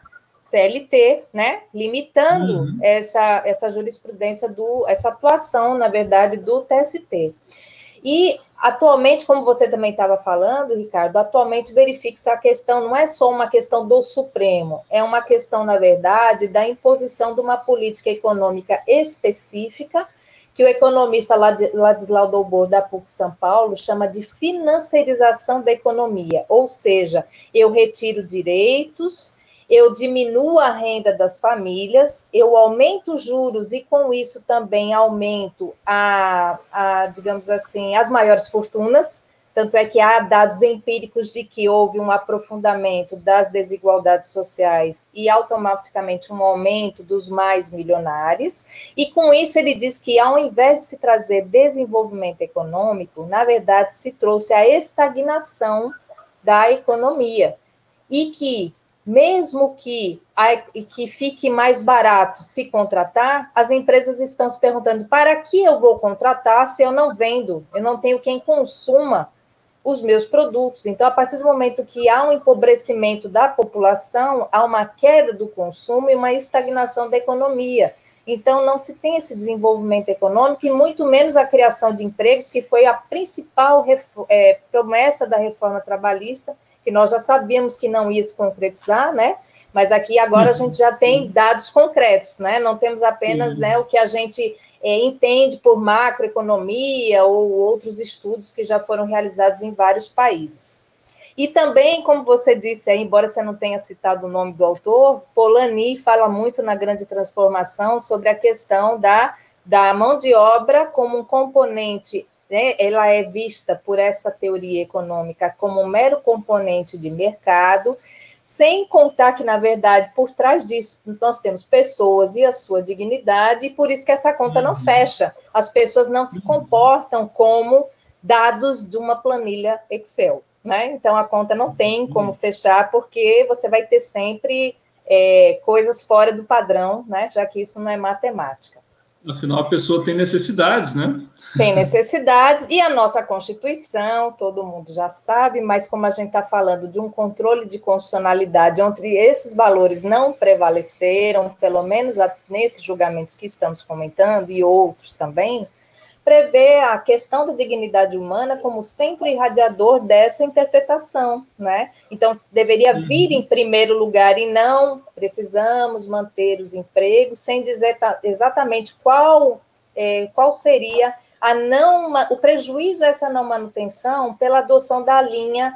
CLT, né, limitando uhum. essa, essa jurisprudência do essa atuação, na verdade, do TST. E atualmente, como você também estava falando, Ricardo, atualmente verifica-se a questão não é só uma questão do Supremo, é uma questão, na verdade, da imposição de uma política econômica específica que o economista Ladislau Dobor, da PUC São Paulo, chama de financiarização da economia, ou seja, eu retiro direitos eu diminuo a renda das famílias, eu aumento os juros e com isso também aumento a, a, digamos assim, as maiores fortunas. Tanto é que há dados empíricos de que houve um aprofundamento das desigualdades sociais e automaticamente um aumento dos mais milionários. E com isso ele diz que ao invés de se trazer desenvolvimento econômico, na verdade se trouxe a estagnação da economia. E que mesmo que, que fique mais barato se contratar, as empresas estão se perguntando: para que eu vou contratar se eu não vendo, eu não tenho quem consuma os meus produtos? Então, a partir do momento que há um empobrecimento da população, há uma queda do consumo e uma estagnação da economia. Então, não se tem esse desenvolvimento econômico e muito menos a criação de empregos, que foi a principal é, promessa da reforma trabalhista, que nós já sabíamos que não ia se concretizar, né? Mas aqui agora a gente já tem uhum. dados concretos, né? Não temos apenas né, o que a gente é, entende por macroeconomia ou outros estudos que já foram realizados em vários países. E também, como você disse, embora você não tenha citado o nome do autor, Polanyi fala muito na Grande Transformação sobre a questão da, da mão de obra como um componente né, ela é vista por essa teoria econômica como um mero componente de mercado, sem contar que, na verdade, por trás disso, nós temos pessoas e a sua dignidade, e por isso que essa conta não uhum. fecha. As pessoas não se comportam como dados de uma planilha Excel né? Então a conta não tem como fechar, porque você vai ter sempre é, coisas fora do padrão, né? Já que isso não é matemática. Afinal, a pessoa tem necessidades, né? Tem necessidades, e a nossa Constituição, todo mundo já sabe, mas como a gente está falando de um controle de constitucionalidade, onde esses valores não prevaleceram, pelo menos nesses julgamentos que estamos comentando, e outros também, prevê a questão da dignidade humana como centro irradiador dessa interpretação, né? Então, deveria uhum. vir em primeiro lugar e não precisamos manter os empregos, sem dizer exatamente qual, é, qual seria a não, o prejuízo a essa não manutenção pela adoção da linha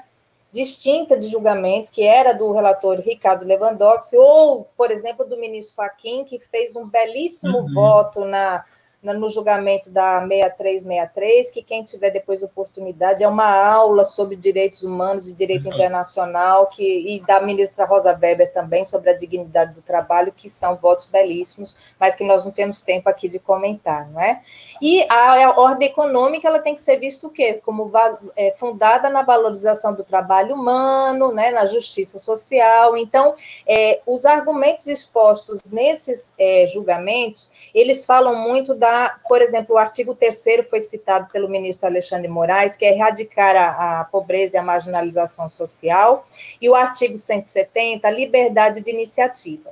distinta de julgamento, que era do relator Ricardo Lewandowski, ou, por exemplo, do ministro Fachin, que fez um belíssimo uhum. voto na no julgamento da 6363, que quem tiver depois oportunidade é uma aula sobre direitos humanos e direito uhum. internacional, que, e da ministra Rosa Weber também, sobre a dignidade do trabalho, que são votos belíssimos, mas que nós não temos tempo aqui de comentar, não é? E a, a ordem econômica, ela tem que ser vista o quê? Como é, fundada na valorização do trabalho humano, né, na justiça social, então, é, os argumentos expostos nesses é, julgamentos, eles falam muito da por exemplo, o artigo 3 foi citado pelo ministro Alexandre Moraes, que é erradicar a, a pobreza e a marginalização social, e o artigo 170, a liberdade de iniciativa.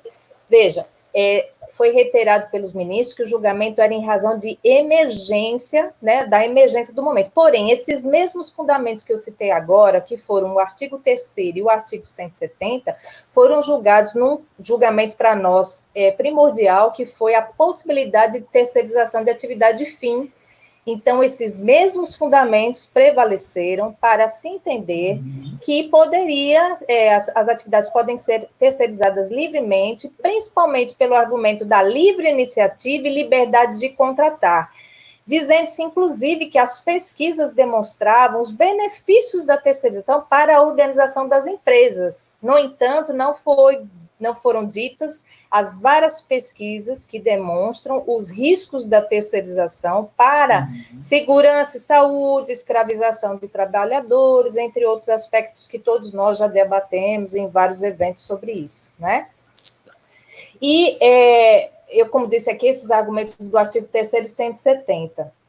Veja, é, foi reiterado pelos ministros que o julgamento era em razão de emergência, né, da emergência do momento. Porém, esses mesmos fundamentos que eu citei agora, que foram o artigo 3 e o artigo 170, foram julgados num julgamento para nós é, primordial, que foi a possibilidade de terceirização de atividade fim então, esses mesmos fundamentos prevaleceram para se entender uhum. que poderia, é, as, as, atividades podem ser terceirizadas livremente, principalmente pelo argumento da livre iniciativa e liberdade de contratar, dizendo-se, inclusive, que as pesquisas demonstravam os benefícios da terceirização para a organização das empresas. No entanto, não foi não foram ditas as várias pesquisas que demonstram os riscos da terceirização para uhum. segurança e saúde, escravização de trabalhadores, entre outros aspectos que todos nós já debatemos em vários eventos sobre isso, né? E é, eu, como disse aqui, esses argumentos do artigo 3 170.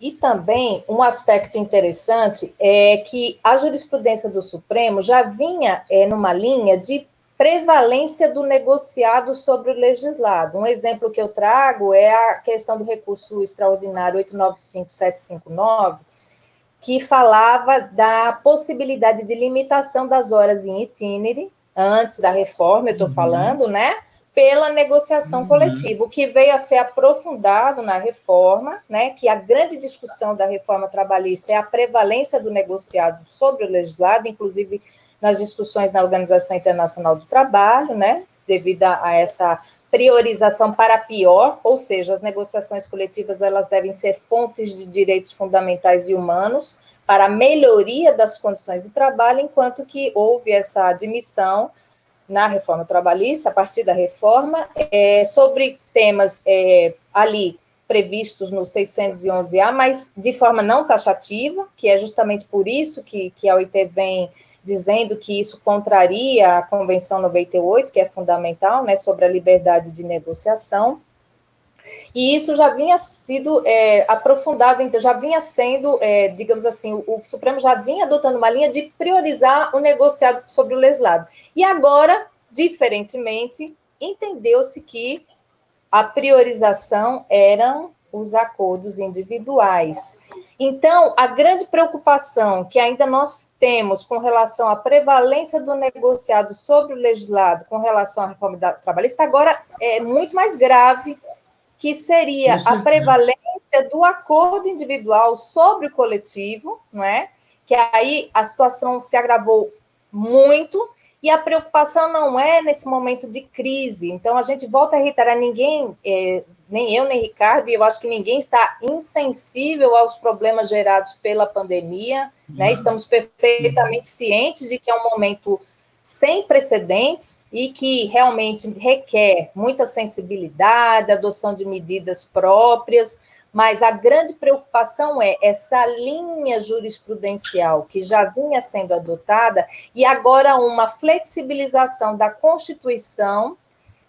E também um aspecto interessante é que a jurisprudência do Supremo já vinha é, numa linha de prevalência do negociado sobre o legislado. Um exemplo que eu trago é a questão do recurso extraordinário 895759, que falava da possibilidade de limitação das horas em itinere, antes da reforma, eu estou uhum. falando, né? Pela negociação uhum. coletiva, o que veio a ser aprofundado na reforma, né, que a grande discussão da reforma trabalhista é a prevalência do negociado sobre o legislado, inclusive nas discussões na Organização Internacional do Trabalho, né, devido a essa priorização para pior, ou seja, as negociações coletivas elas devem ser fontes de direitos fundamentais e humanos para a melhoria das condições de trabalho, enquanto que houve essa admissão na reforma trabalhista, a partir da reforma, é, sobre temas é, ali previstos no 611A, mas de forma não taxativa, que é justamente por isso que, que a OIT vem dizendo que isso contraria a Convenção 98, que é fundamental, né, sobre a liberdade de negociação. E isso já vinha sido é, aprofundado, então já vinha sendo, é, digamos assim, o, o, Supremo já vinha adotando uma linha de priorizar o negociado sobre o legislado. E agora, diferentemente, entendeu-se que a priorização eram os acordos individuais. Então, a grande preocupação que ainda nós temos com relação à prevalência do negociado sobre o legislado com relação à reforma da trabalhista agora é muito mais grave que seria a prevalência do acordo individual sobre o coletivo, não é? Que aí a situação se agravou muito e a preocupação não é nesse momento de crise. Então a gente volta a reiterar ninguém, é, nem eu nem Ricardo, e eu acho que ninguém está insensível aos problemas gerados pela pandemia, né? Estamos perfeitamente cientes de que é um momento sem precedentes e que realmente requer muita sensibilidade, adoção de medidas próprias, mas a grande preocupação é essa linha jurisprudencial que já vinha sendo adotada e agora uma flexibilização da Constituição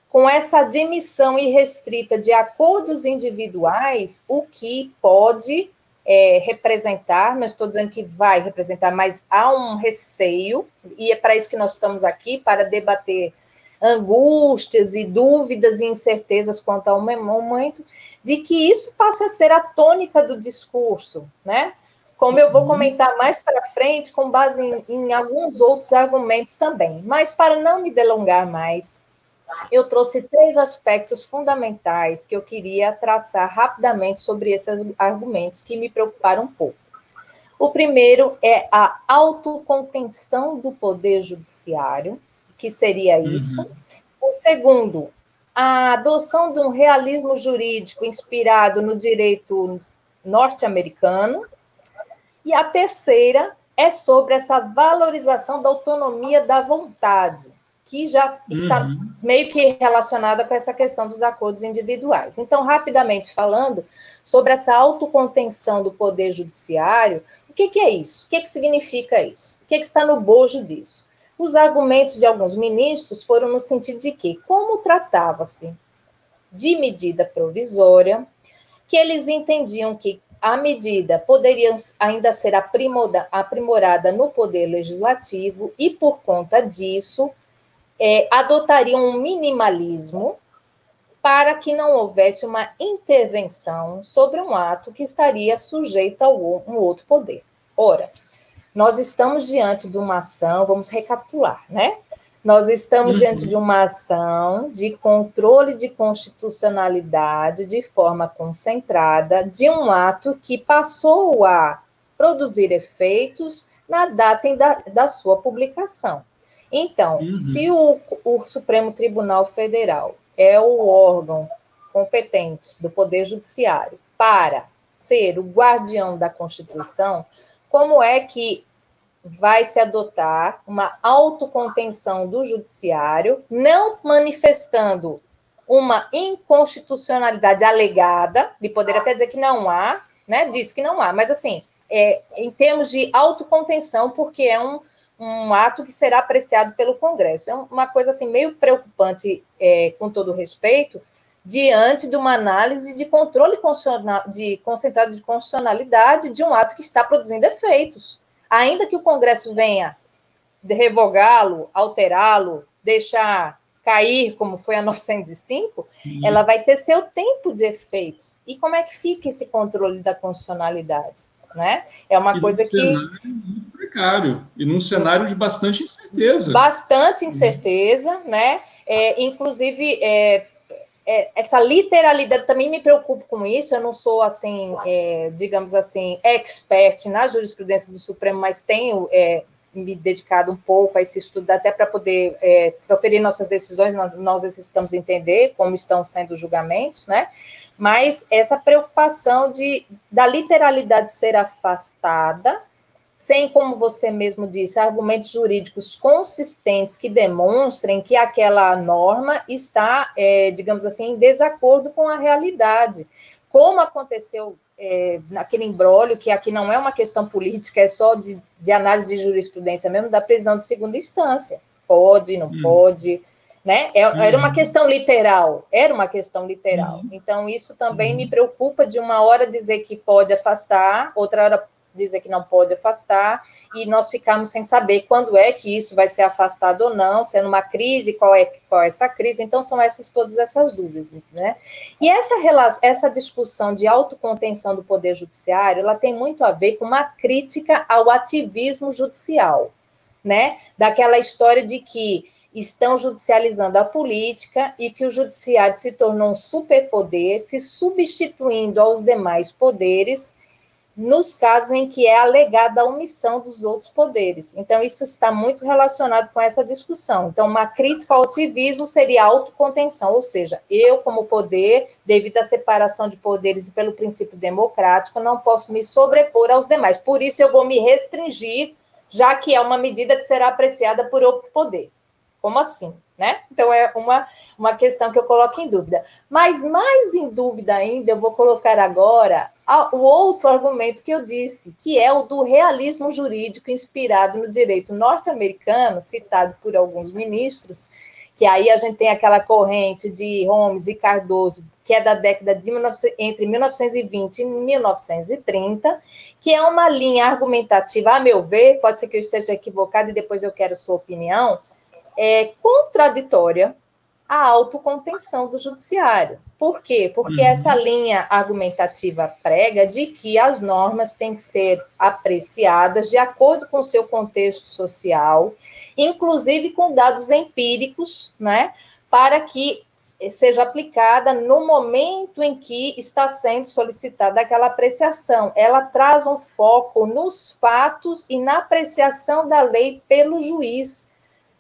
com essa admissão irrestrita de acordos individuais, o que pode é, representar, não estou dizendo que vai representar, mas há um receio, e é para isso que nós estamos aqui, para debater angústias e dúvidas e incertezas quanto ao momento, de que isso passe a ser a tônica do discurso, né? Como eu vou uhum. comentar mais para frente, com base em, em alguns outros argumentos também. Mas para não me delongar mais, eu trouxe três aspectos fundamentais que eu queria traçar rapidamente sobre esses argumentos que me preocuparam um pouco. O primeiro é a autocontenção do poder judiciário, que seria uhum. isso. Uhum. O segundo, a adoção de um realismo jurídico inspirado no direito norte-americano. E a terceira é sobre essa valorização da autonomia da vontade, que já está uhum. meio que relacionada com essa questão dos acordos individuais. Então, rapidamente falando, sobre essa autocontenção do poder judiciário, o que, que é isso? O que, que significa isso? O que, que está no bojo disso? Os argumentos de alguns ministros foram no sentido de que, como tratava-se de medida provisória, que eles entendiam que a medida poderia ainda ser aprimorada no poder legislativo e, por conta disso, é, adotariam um minimalismo para que não houvesse uma intervenção sobre um ato que estaria sujeito a um outro poder. Ora, nós estamos diante de uma ação, vamos recapitular, né? Nós estamos uhum. diante de uma ação de controle de constitucionalidade de forma concentrada de um ato que passou a produzir efeitos na data da, da sua publicação. Então, uhum. se o, o Supremo Tribunal Federal é o órgão competente do Poder Judiciário para ser o guardião da Constituição, como é que vai se adotar uma autocontenção do judiciário, não manifestando uma inconstitucionalidade alegada, de poder até dizer que não há, né? Diz que não há, mas assim, é, em termos de autocontenção, porque é um, um ato que será apreciado pelo Congresso. É uma coisa assim meio preocupante, é, com todo respeito, diante de uma análise de controle de concentrado de constitucionalidade de um ato que está produzindo efeitos. Ainda que o Congresso venha revogá-lo, alterá-lo, deixar cair, como foi a 905, uhum. ela vai ter seu tempo de efeitos. E como é que fica esse controle da constitucionalidade? Né? É uma e coisa que. Muito precário, e num cenário de bastante incerteza. Bastante incerteza, uhum. né? É, inclusive, é, é, essa literalidade também me preocupo com isso. Eu não sou assim, é, digamos assim, expert na jurisprudência do Supremo, mas tenho é, me dedicado um pouco a esse estudo até para poder é, proferir nossas decisões. Nós necessitamos entender como estão sendo os julgamentos, né? Mas essa preocupação de da literalidade ser afastada, sem, como você mesmo disse, argumentos jurídicos consistentes que demonstrem que aquela norma está, é, digamos assim, em desacordo com a realidade. Como aconteceu é, naquele embrólio, que aqui não é uma questão política, é só de, de análise de jurisprudência mesmo, da prisão de segunda instância. Pode, não hum. pode né? É, era uma uhum. questão literal, era uma questão literal. Uhum. Então, isso também me uhum. preocupa de uma hora dizer que pode afastar, outra hora dizer que não pode afastar, e nós ficamos sem saber quando é que isso vai ser afastado ou não, se é numa crise, qual é, qual é essa crise, então são essas todas essas dúvidas, né? E essa, essa discussão de autocontenção do Poder Judiciário, ela tem muito a ver com uma crítica ao ativismo judicial, né? Daquela história de que estão judicializando a política e que o judiciário se tornou um superpoder, se substituindo aos demais poderes nos casos em que é alegada a omissão dos outros poderes. Então, isso está muito relacionado com essa discussão. Então, uma crítica ao ativismo seria autocontenção, ou seja, eu, como poder, devido à separação de poderes e pelo princípio democrático, não posso me sobrepor aos demais. Por isso, eu vou me restringir, já que é uma medida que será apreciada por outro poder. Como assim? Né? Então, é uma, uma questão que eu coloco em dúvida. Mas, mais em dúvida ainda, eu vou colocar agora o outro argumento que eu disse, que é o do realismo jurídico inspirado no direito norte-americano, citado por alguns ministros, que aí a gente tem aquela corrente de Holmes e Cardoso, que é da década de 19, entre 1920 e 1930, que é uma linha argumentativa, a meu ver, pode ser que eu esteja equivocado e depois eu quero sua opinião, é contraditória à autocontenção do judiciário. Por quê? Porque uhum. essa linha argumentativa prega de que as normas têm que ser apreciadas de acordo com o seu contexto social, inclusive com dados empíricos, né, para que seja aplicada no momento em que está sendo solicitada aquela apreciação. Ela traz um foco nos fatos e na apreciação da lei pelo juiz,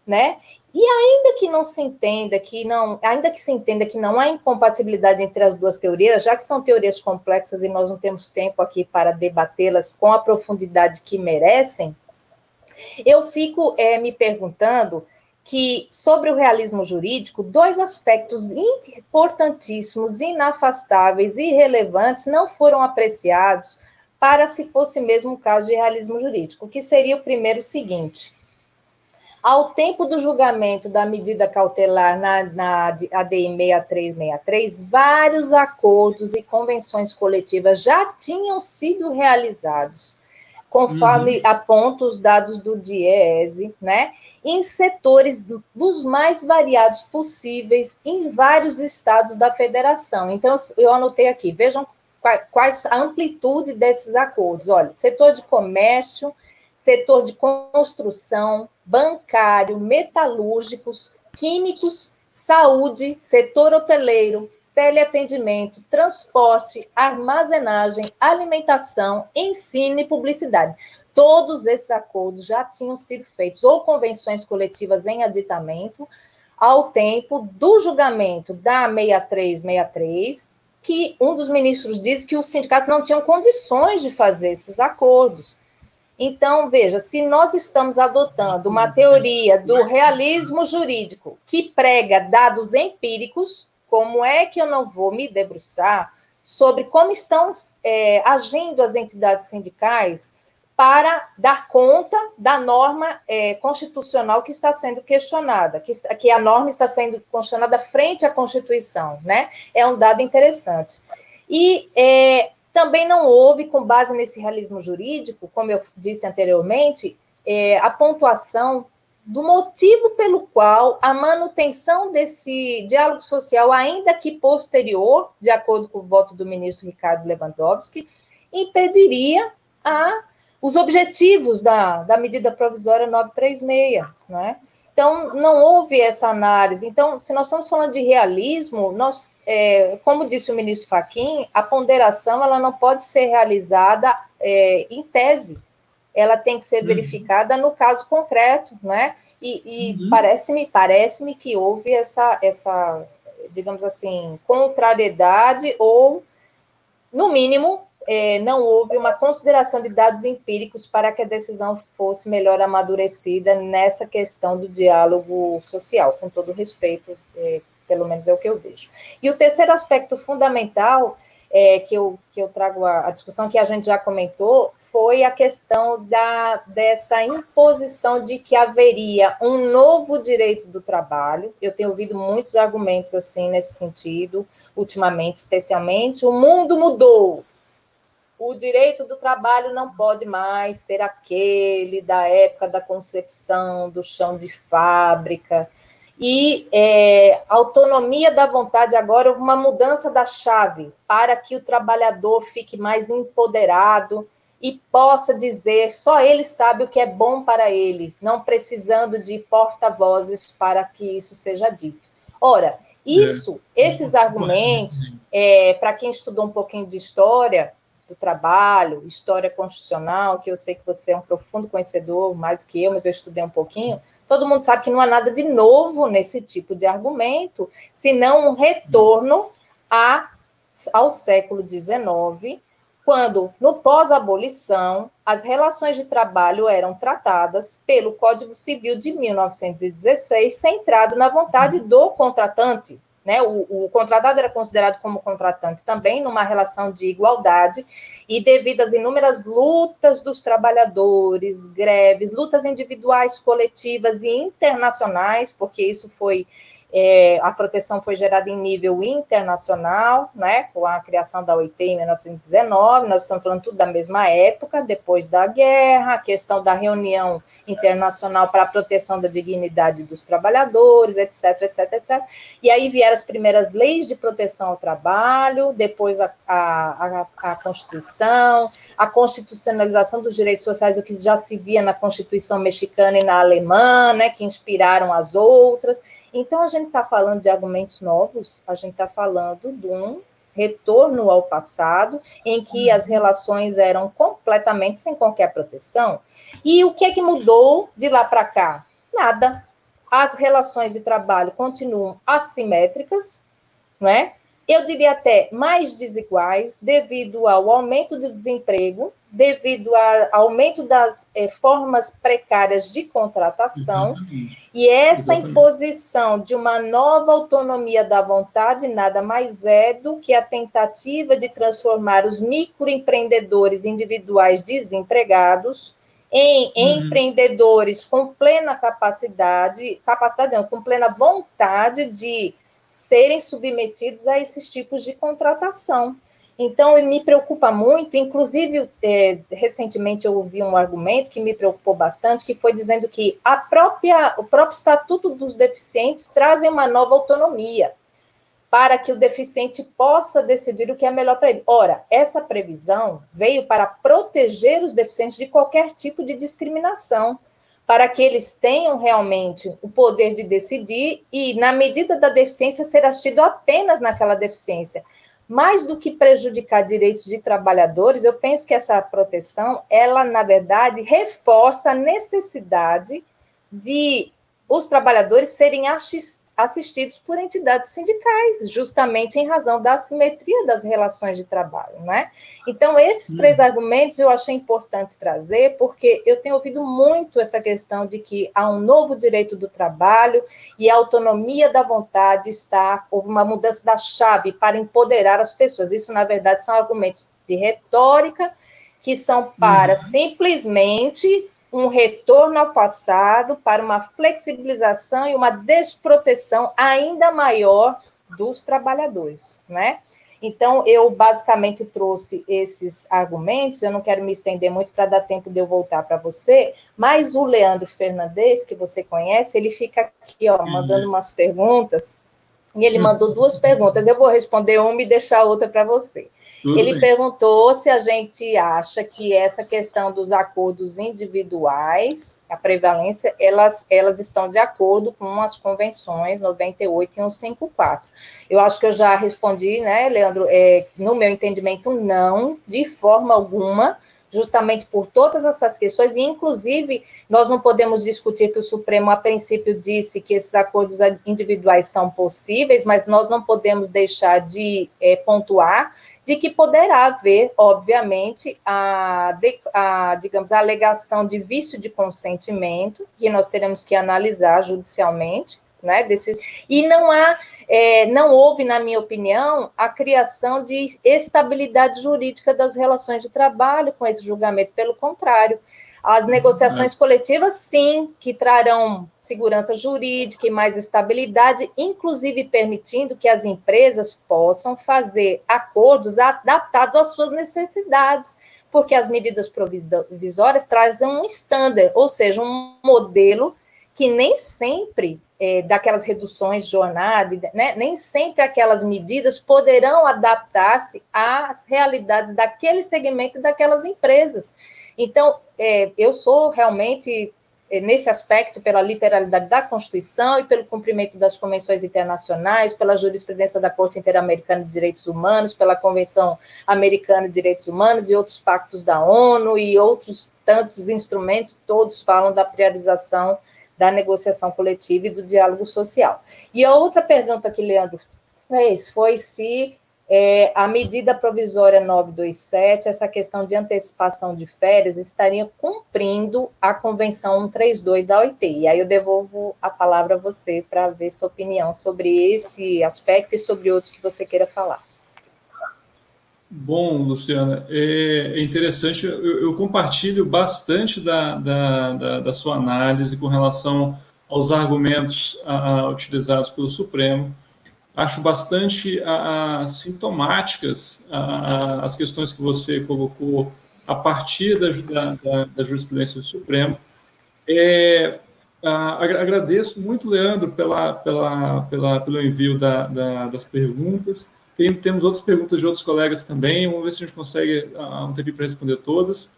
né? E ainda que não se entenda que não, ainda que se entenda que não há incompatibilidade entre as duas teorias, já que são teorias complexas e nós não temos tempo aqui para debatê-las com a profundidade que merecem, eu fico é, me perguntando que sobre o realismo jurídico, dois aspectos importantíssimos, inafastáveis e relevantes não foram apreciados para se fosse mesmo um caso de realismo jurídico, que seria o primeiro o seguinte: ao tempo do julgamento da medida cautelar na, na ADI 6363, vários acordos e convenções coletivas já tinham sido realizados, conforme uhum. apontam os dados do DIEESE, né, em setores dos mais variados possíveis em vários estados da federação. Então, eu anotei aqui, vejam quais a amplitude desses acordos. Olha, setor de comércio, setor de construção, bancário, metalúrgicos, químicos, saúde, setor hoteleiro, teleatendimento, transporte, armazenagem, alimentação, ensino e publicidade. Todos esses acordos já tinham sido feitos ou convenções coletivas em aditamento ao tempo do julgamento da 6363, que um dos ministros disse que os sindicatos não tinham condições de fazer esses acordos. Então, veja, se nós estamos adotando uma teoria do realismo jurídico que prega dados empíricos, como é que eu não vou me debruçar sobre como estão é, agindo as entidades sindicais para dar conta da norma é, constitucional que está sendo questionada, que, que a norma está sendo questionada frente à Constituição, né? É um dado interessante. E é, também não houve, com base nesse realismo jurídico, como eu disse anteriormente, é, a pontuação do motivo pelo qual a manutenção desse diálogo social, ainda que posterior, de acordo com o voto do ministro Ricardo Lewandowski, impediria a, os objetivos da, da medida provisória 936, não é? Então, não houve essa análise. Então, se nós estamos falando de realismo, nós, é, como disse o ministro Faquim, a ponderação ela não pode ser realizada é, em tese. Ela tem que ser uhum. verificada no caso concreto, né? E, e uhum. parece-me parece-me que houve essa, essa, digamos assim, contrariedade ou, no mínimo, é, não houve uma consideração de dados empíricos para que a decisão fosse melhor amadurecida nessa questão do diálogo social, com todo respeito, é, pelo menos é o que eu vejo. E o terceiro aspecto fundamental é, que, eu, que eu trago a, a, discussão, que a gente já comentou, foi a questão da, dessa imposição de que haveria um novo direito do trabalho. Eu tenho ouvido muitos argumentos assim nesse sentido, ultimamente, especialmente. O mundo mudou, o direito do trabalho não pode mais ser aquele da época da concepção, do chão de fábrica. E é, autonomia da vontade agora, houve uma mudança da chave para que o trabalhador fique mais empoderado e possa dizer só ele sabe o que é bom para ele, não precisando de porta-vozes para que isso seja dito. Ora, isso, é. esses argumentos, é, para quem estudou um pouquinho de história, do trabalho, história constitucional, que eu sei que você é um profundo conhecedor, mais do que eu, mas eu estudei um pouquinho, todo mundo sabe que não há nada de novo nesse tipo de argumento, senão um retorno a, ao século XIX, quando, no pós-abolição, as relações de trabalho eram tratadas pelo Código Civil de 1916, centrado na vontade do contratante, né? O, o, contratado era considerado como contratante também, numa relação de igualdade, e devido às inúmeras lutas dos trabalhadores, greves, lutas individuais, coletivas e internacionais, porque isso foi é, a proteção foi gerada em nível internacional, né, com a criação da OIT em 1919, nós estamos falando tudo da mesma época, depois da guerra, a questão da reunião internacional para a proteção da dignidade dos trabalhadores, etc, etc, etc. E aí vieram as primeiras leis de proteção ao trabalho, depois a, a, a, a Constituição, a constitucionalização dos direitos sociais, o que já se via na Constituição mexicana e na alemã, né, que inspiraram as outras. Então, a gente está falando de argumentos novos, a gente está falando de um retorno ao passado, em que as relações eram completamente sem qualquer proteção. E o que é que mudou de lá para cá? Nada. As relações de trabalho continuam assimétricas, não é? Eu diria até mais desiguais, devido ao aumento do desemprego, devido ao aumento das é, formas precárias de contratação, Exatamente. e essa Exatamente. imposição de uma nova autonomia da vontade nada mais é do que a tentativa de transformar os microempreendedores individuais desempregados em uhum. empreendedores com plena capacidade, capacidade não, com plena vontade de serem submetidos a esses tipos de contratação. Então, me preocupa muito, inclusive, é, recentemente eu ouvi um argumento que me preocupou bastante, que foi dizendo que a própria, o próprio Estatuto dos Deficientes trazem uma nova autonomia para que o deficiente possa decidir o que é melhor para ele. Ora, essa previsão veio para proteger os deficientes de qualquer tipo de discriminação para que eles tenham realmente o poder de decidir e, na medida da deficiência, ser assistido apenas naquela deficiência. Mais do que prejudicar direitos de trabalhadores, eu penso que essa proteção, ela, na verdade, reforça a necessidade de os trabalhadores serem assistidos por entidades sindicais, justamente em razão da assimetria das relações de trabalho, né? Então, esses hum. três argumentos eu achei importante trazer, porque eu tenho ouvido muito essa questão de que há um novo direito do trabalho e a autonomia da vontade está, houve uma mudança da chave para empoderar as pessoas. Isso, na verdade, são argumentos de retórica que são para uhum. simplesmente um retorno ao passado para uma flexibilização e uma desproteção ainda maior dos trabalhadores, né? Então, eu basicamente trouxe esses argumentos, eu não quero me estender muito para dar tempo de eu voltar para você, mas o Leandro Fernandes, que você conhece, ele fica aqui, ó, mandando umas perguntas, e ele mandou duas perguntas, eu vou responder uma e deixar outra para você. Tudo ele bem. perguntou se a gente acha que essa questão dos acordos individuais, a prevalência, elas, elas estão de acordo com as convenções 98 e 154. Eu acho que eu já respondi, né, Leandro? É, no meu entendimento, não, de forma alguma justamente por todas essas questões, e inclusive nós não podemos discutir que o Supremo, a princípio, disse que esses acordos individuais são possíveis, mas nós não podemos deixar de é, pontuar de que poderá haver, obviamente, a, a, digamos, a alegação de vício de consentimento, que nós teremos que analisar judicialmente, né, desse, e não há, é, não houve, na minha opinião, a criação de estabilidade jurídica das relações de trabalho com esse julgamento, pelo contrário, as negociações é. coletivas, sim, que trarão segurança jurídica e mais estabilidade, inclusive permitindo que as empresas possam fazer acordos adaptados às suas necessidades, porque as medidas provisórias trazem um standard, ou seja, um modelo que nem sempre é, daquelas reduções de jornada, né, nem sempre aquelas medidas poderão adaptar-se às realidades daquele segmento e daquelas empresas. Então, é, eu sou realmente, é, nesse aspecto, pela literalidade da Constituição e pelo cumprimento das convenções internacionais, pela jurisprudência da Corte Interamericana de Direitos Humanos, pela Convenção Americana de Direitos Humanos e outros pactos da ONU e outros tantos instrumentos, todos falam da priorização da negociação coletiva e do diálogo social. E a outra pergunta que Leandro fez foi se é, a medida provisória 927, essa questão de antecipação de férias, estaria cumprindo a Convenção 132 da OIT. E aí eu devolvo a palavra a você para ver sua opinião sobre esse aspecto e sobre outros que você queira falar. Bom, Luciana, é, é interessante, eu, eu compartilho bastante da, da, da, da, sua análise com relação aos argumentos utilizados pelo Supremo. Acho bastante sintomáticas as questões que você colocou a partir da, da, jurisprudência do Supremo. É, agradeço muito, Leandro, pela, pela, pela, pelo envio da, das perguntas. Tem, temos outras perguntas de outros colegas também. Vamos ver se a gente consegue uh, um tempo para responder todas.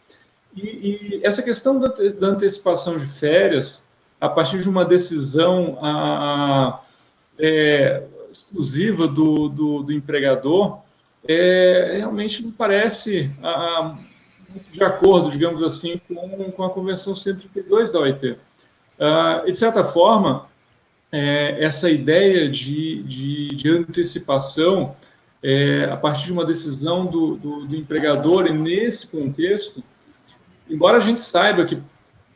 E, e, essa questão da, da, antecipação de férias, a partir de uma decisão a, é, exclusiva do, do, do, empregador, é, realmente não parece a, de acordo, digamos assim, com, com a Convenção 132 da OIT. Uh, ah, de certa forma, é, essa ideia de, de, de antecipação é, a partir de uma decisão do, do, do, empregador, e nesse contexto, embora a gente saiba que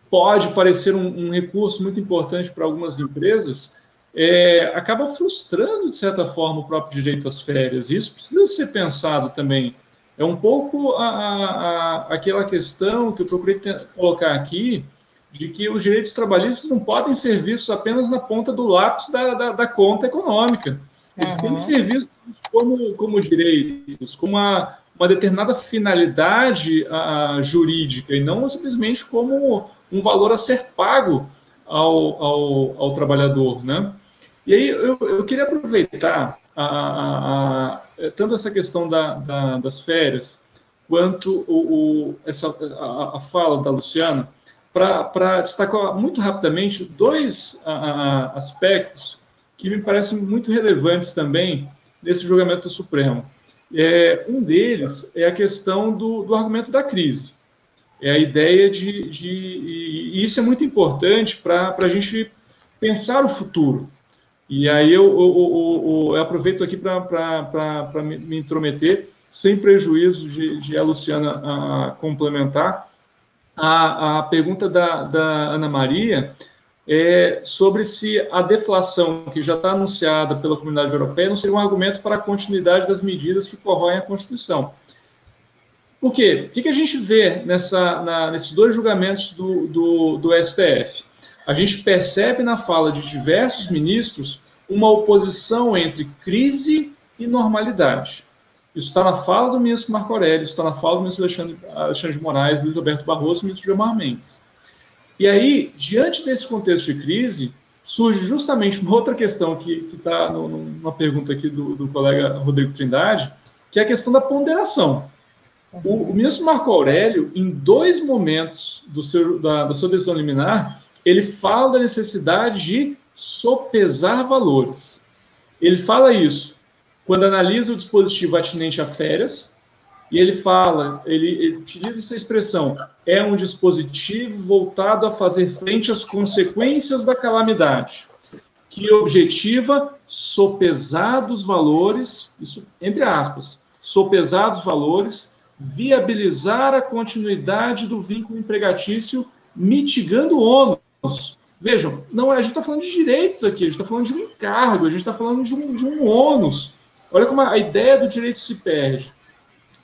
pode parecer um, um recurso muito importante para algumas empresas, é, acaba frustrando, de certa forma, o próprio direito às férias. Isso precisa ser pensado também. É um pouco a, a, a, aquela questão que eu procurei colocar aqui, de que os direitos trabalhistas não podem ser vistos apenas na ponta do lápis da, da, da conta econômica. Eles uhum. têm que ser vistos como, como direitos, com uma, uma determinada finalidade uh, jurídica, e não simplesmente como um valor a ser pago ao, ao, ao trabalhador. Né? E aí eu, eu queria aproveitar a, a, a, tanto essa questão da, da, das férias, quanto o, o essa, a, fala da Luciana, para destacar muito rapidamente dois aspectos que me parecem muito relevantes também nesse julgamento do Supremo. É, um deles é a questão do, do argumento da crise. É a ideia de. de e isso é muito importante para a gente pensar o futuro. E aí eu, eu, eu, eu aproveito aqui para me, me intrometer, sem prejuízo de, de a Luciana a complementar, a, a pergunta da, da Ana Maria é, sobre se a deflação que já está anunciada pela comunidade europeia não seria um argumento para a continuidade das medidas que corroem a Constituição. Por quê? O que, que a gente vê nessa, na, nesses dois julgamentos do, do, do STF? A gente percebe na fala de diversos ministros uma oposição entre crise e normalidade. Isso está na fala do ministro Marco Aurélio, está na fala do ministro Alexandre, Alexandre de Moraes, Luiz Roberto Barroso e ministro Gilmar Mendes. E aí, diante desse contexto de crise, surge justamente uma outra questão que está numa pergunta aqui do, do, colega Rodrigo Trindade, que é a questão da ponderação. O, o ministro Marco Aurélio, em dois momentos do seu, da, da sua decisão liminar, ele fala da necessidade de sopesar valores. Ele fala isso quando analisa o dispositivo atinente a férias, e ele fala, ele, ele, utiliza essa expressão, é um dispositivo voltado a fazer frente às consequências da calamidade, que objetiva sopesados valores, isso entre aspas, sopesados valores, viabilizar a continuidade do vínculo empregatício, mitigando o ônus. Vejam, não, é, a gente está falando de direitos aqui, a gente está falando de um encargo, a gente está falando de um, de um ônus. Olha como a ideia do direito se perde.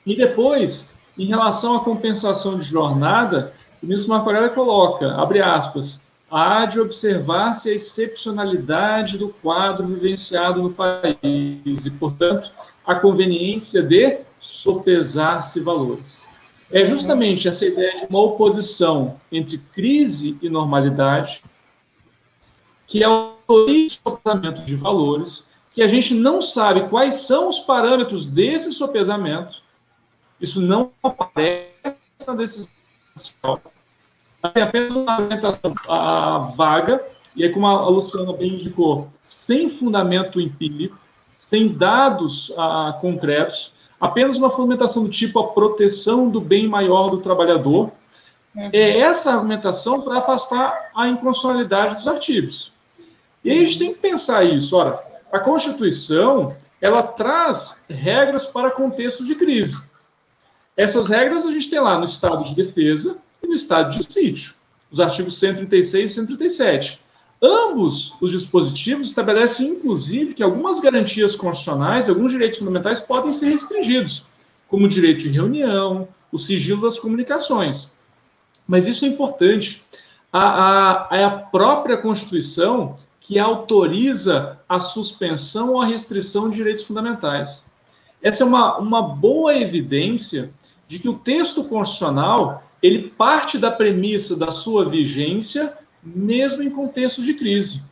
E depois, em relação à compensação de jornada, o ministro Marco Aurélio coloca, abre aspas, há de observar-se a excepcionalidade do quadro vivenciado no país e, portanto, a conveniência de sopesar-se valores. É justamente essa ideia de uma oposição entre crise e normalidade que é o sopesamento de valores, que a gente não sabe quais são os parâmetros desse sopesamento, isso não aparece na decisão. Tem apenas uma argumentação vaga, e aí, como a Luciana bem indicou, sem fundamento empírico, sem dados concretos, apenas uma fundamentação do tipo a proteção do bem maior do trabalhador. É essa argumentação para afastar a inconstitucionalidade dos artigos. E aí a gente tem que pensar isso. Ora, a Constituição ela traz regras para contextos de crise. Essas regras a gente tem lá no estado de defesa e no estado de sítio, os artigos 136 e 137. Ambos os dispositivos estabelecem, inclusive, que algumas garantias constitucionais, alguns direitos fundamentais podem ser restringidos, como o direito de reunião, o sigilo das comunicações. Mas isso é importante. a, a, é a própria Constituição que autoriza a suspensão ou a restrição de direitos fundamentais. Essa é uma, uma boa evidência de que o texto constitucional ele parte da premissa da sua vigência, mesmo em contextos de crise.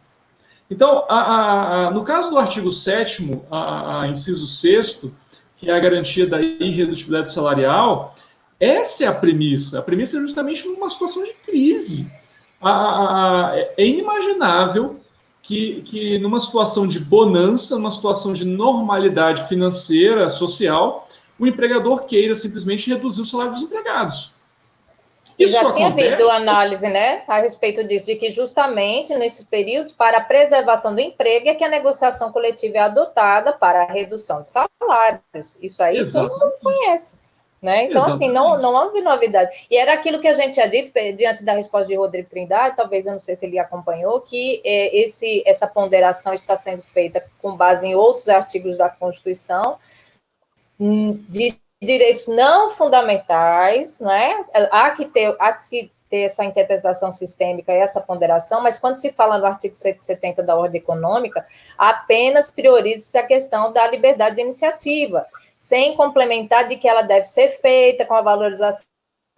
Então, a, a, no caso do artigo 7, a, inciso 6, que é a garantia da irredutibilidade salarial, essa é a premissa. A premissa é justamente numa situação de crise. é inimaginável que, que numa situação de bonança, numa situação de normalidade financeira, social, o empregador queira simplesmente reduzir o salário dos empregados. Isso já tinha acontece... havido análise, né, a respeito disso, de que justamente nesses períodos, para a preservação do emprego, é que a negociação coletiva é adotada para a redução de salários. Isso aí Exatamente. todo mundo conhece. Né? Então, Exatamente. assim, não, não houve novidade. E era aquilo que a gente tinha dito, diante da resposta de Rodrigo Trindade, talvez eu não sei se ele acompanhou, que é, esse, essa ponderação está sendo feita com base em outros artigos da Constituição, de direitos não fundamentais, não é? Há que ter, há que se ter essa interpretação sistêmica e essa ponderação, mas quando se fala no artigo 170 da ordem econômica, apenas prioriza-se a questão da liberdade de iniciativa, sem complementar de que ela deve ser feita com a valorização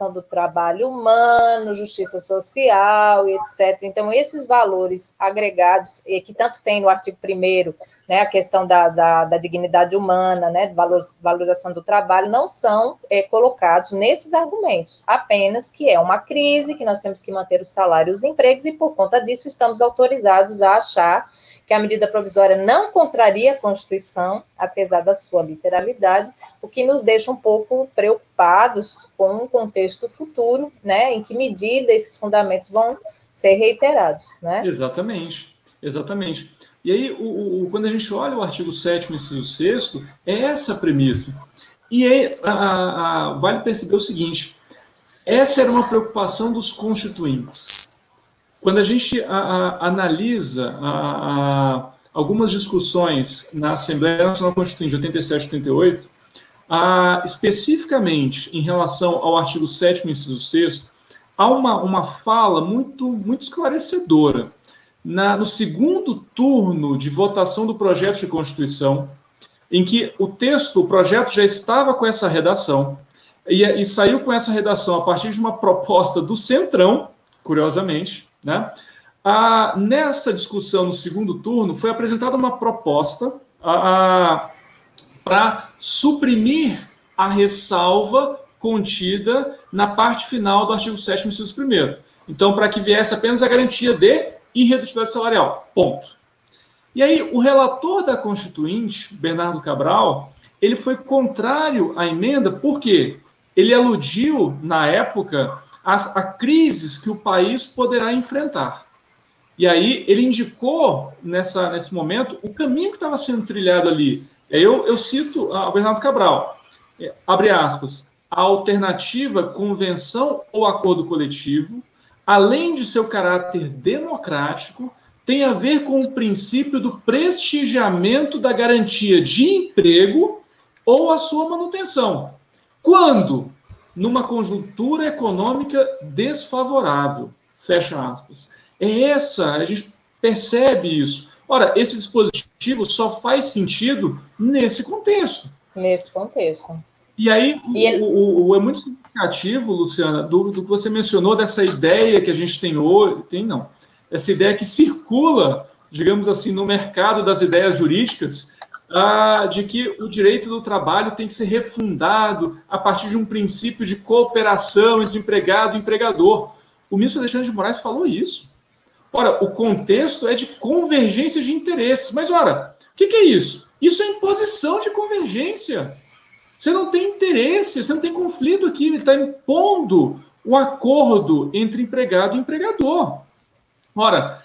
do trabalho humano, justiça social e etc. Então, esses valores agregados, e que tanto tem no artigo 1 né, a questão da, da, da, dignidade humana, né, valorização do trabalho, não são é, colocados nesses argumentos, apenas que é uma crise, que nós temos que manter os salários e os empregos, e por conta disso estamos autorizados a achar que a medida provisória não contraria a Constituição, apesar da sua literalidade, o que nos deixa um pouco preocupados com o contexto futuro, né, em que medida esses fundamentos vão ser reiterados, né? Exatamente, exatamente. E aí, o, o, quando a gente olha o artigo 7 inciso 6 é essa a premissa. E aí, a, a, vale perceber o seguinte, essa era uma preocupação dos constituintes. Quando a gente a, analisa algumas discussões na Assembleia Nacional Constituinte de 87 e 88, especificamente em relação ao artigo 7 inciso 6 há uma, uma fala muito, muito esclarecedora. Na, no segundo turno de votação do projeto de Constituição, em que o texto, o projeto já estava com essa redação, e, e saiu com essa redação a partir de uma proposta do Centrão, curiosamente, né? Ah, nessa discussão no segundo turno, foi apresentada uma proposta para suprimir a ressalva contida na parte final do artigo 7 inciso 1 Então, para que viesse apenas a garantia de irredutibilidade salarial. Ponto. E aí, o relator da Constituinte, Bernardo Cabral, ele foi contrário à emenda, porque ele aludiu, na época, as, a crises que o país poderá enfrentar. E aí ele indicou nessa, nesse momento o caminho que estava sendo trilhado ali. Eu, eu cito o Bernardo Cabral, é, abre aspas, a alternativa convenção ou acordo coletivo, além de seu caráter democrático, tem a ver com o princípio do prestigiamento da garantia de emprego ou a sua manutenção. Quando numa conjuntura econômica desfavorável. Fecha aspas. É essa, a gente percebe isso. Ora, esse dispositivo só faz sentido nesse contexto. Nesse contexto. E aí, e o, o, o, é muito significativo, Luciana, do, do, que você mencionou, dessa ideia que a gente tem hoje, tem não, essa ideia que circula, digamos assim, no mercado das ideias jurídicas, ah, de que o direito do trabalho tem que ser refundado a partir de um princípio de cooperação entre empregado e empregador. O ministro Alexandre de Moraes falou isso. Ora, o contexto é de convergência de interesses. Mas, ora, o que, que é isso? Isso é imposição de convergência. Você não tem interesse, você não tem conflito aqui, ele está impondo um acordo entre empregado e empregador. Ora,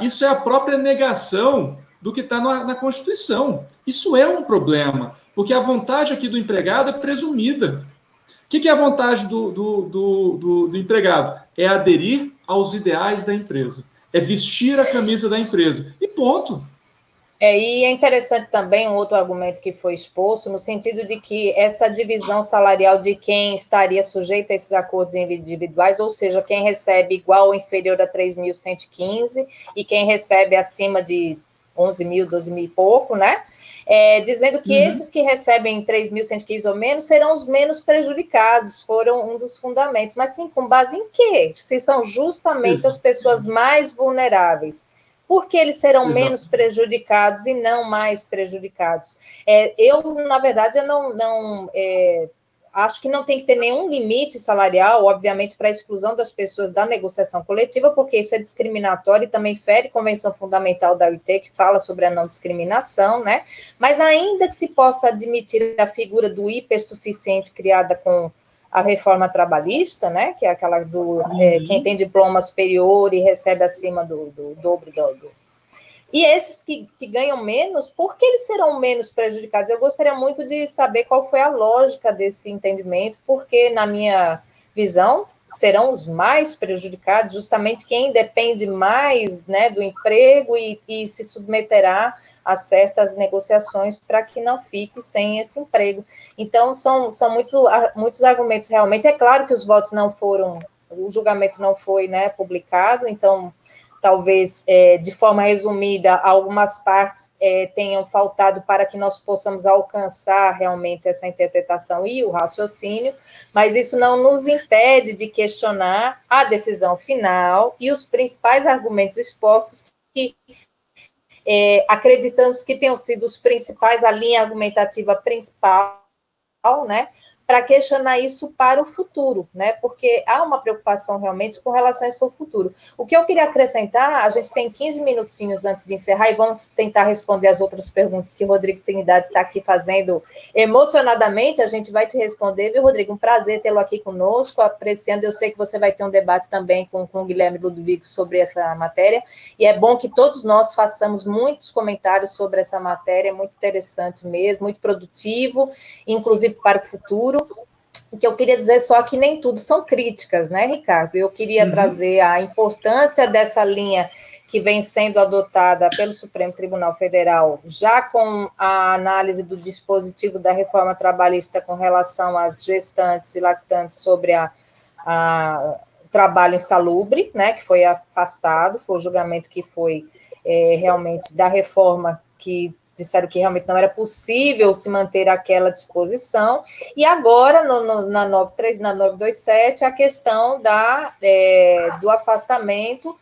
isso é a própria negação do que está na, na, Constituição. Isso é um problema, porque a vontade aqui do empregado é presumida. O que, que é a vontade do, do, do, do, empregado? É aderir aos ideais da empresa, é vestir a camisa da empresa. E ponto. É, e é interessante também um outro argumento que foi exposto, no sentido de que essa divisão salarial de quem estaria sujeito a esses acordos individuais, ou seja, quem recebe igual ou inferior a 3.115 e quem recebe acima de 11 mil, 12 mil e pouco, né? É, dizendo que uhum. esses que recebem 3.115 ou menos serão os menos prejudicados, foram um dos fundamentos. Mas sim, com base em quê? Se são justamente as pessoas mais vulneráveis porque eles serão Exato. menos prejudicados e não mais prejudicados. É, eu, na verdade, eu não, não é, acho que não tem que ter nenhum limite salarial, obviamente, para a exclusão das pessoas da negociação coletiva, porque isso é discriminatório e também fere Convenção Fundamental da OIT, que fala sobre a não discriminação, né? Mas ainda que se possa admitir a figura do hipersuficiente criada com a reforma trabalhista, né, que é aquela do é, uhum. é, quem tem diploma superior e recebe acima do, do dobro do, do. E esses que, que ganham menos, por que eles serão menos prejudicados? Eu gostaria muito de saber qual foi a lógica desse entendimento, porque, na minha visão, serão os mais prejudicados, justamente quem depende mais né, do emprego e, e se submeterá a certas negociações para que não fique sem esse emprego. Então, são, são muito, muitos argumentos realmente. É claro que os votos não foram, o julgamento não foi né, publicado, então talvez é, de forma resumida, algumas partes é, tenham faltado para que nós possamos alcançar realmente essa interpretação e o raciocínio, mas isso não nos impede de questionar a decisão final e os principais argumentos expostos que é, acreditamos que tenham sido os principais, a linha argumentativa principal, né, para questionar isso para o futuro, né? Porque há uma preocupação realmente com relação a isso futuro. O que eu queria acrescentar, a gente tem 15 minutinhos antes de encerrar e vamos tentar responder as outras perguntas que o Rodrigo Trindade está aqui fazendo emocionadamente. A gente vai te responder, viu, Rodrigo? Um prazer tê-lo aqui conosco, apreciando. Eu sei que você vai ter um debate também com, com o Guilherme Ludovico sobre essa matéria, e é bom que todos nós façamos muitos comentários sobre essa matéria, é muito interessante mesmo, muito produtivo, inclusive para o futuro. O que eu queria dizer só que nem tudo são críticas, né, Ricardo? Eu queria uhum. trazer a importância dessa linha que vem sendo adotada pelo Supremo Tribunal Federal, já com a análise do dispositivo da reforma trabalhista com relação às gestantes e lactantes sobre a, a trabalho insalubre, né, que foi afastado, foi o julgamento que foi é, realmente da reforma que disseram que realmente não era possível se manter aquela disposição, e agora, no, no, na, 93, na 927, a questão da, é, do afastamento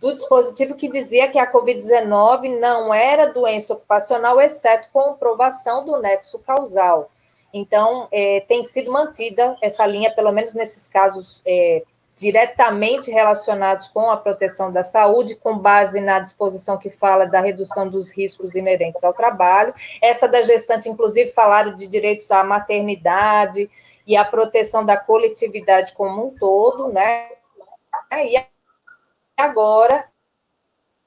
do dispositivo que dizia que a Covid-19 não era doença ocupacional, exceto comprovação do nexo causal. Então, é, tem sido mantida essa linha, pelo menos nesses casos é, diretamente relacionados com a proteção da saúde, com base na disposição que fala da redução dos riscos inerentes ao trabalho. Essa da gestante, inclusive, falaram de direitos à maternidade e à proteção da coletividade como um todo, né? E agora,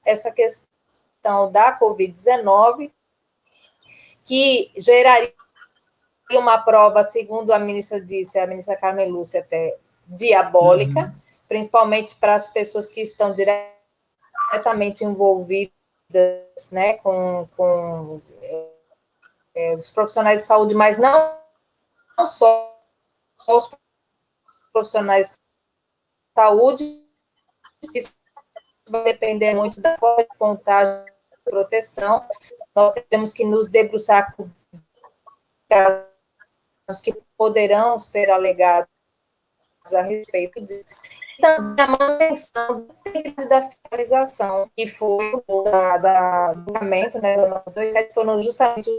essa questão da Covid-19, que geraria uma prova, segundo a ministra disse, a ministra Carmen Lúcia até diabólica, uhum. principalmente para as pessoas que estão diretamente envolvidas né, com, com é, os profissionais de saúde, mas não, não só, só os profissionais de saúde, isso vai depender muito da forma de contagem e proteção. Nós temos que nos debruçar com casos que poderão ser alegados a respeito de também a manutenção da fiscalização, que foi o da, da, do julgamento, né, do 27, foram justamente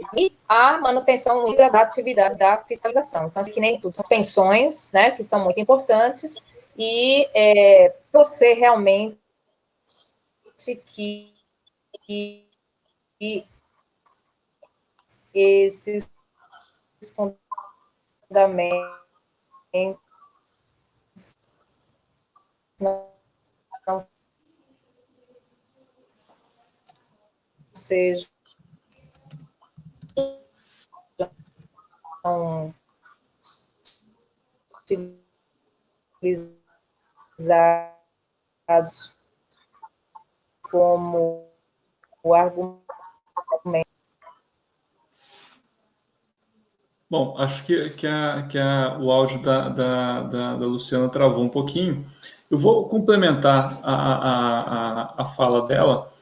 a manutenção da atividade da fiscalização. Então, que nem tudo são pensões, né, que são muito importantes, e é, você realmente que, que, que esses fundamentos não, sejam utilizados como o argumento. Bom, acho que, que, a, que a, o áudio da, da, da, da Luciana travou um pouquinho. Eu vou complementar a, a, a, fala dela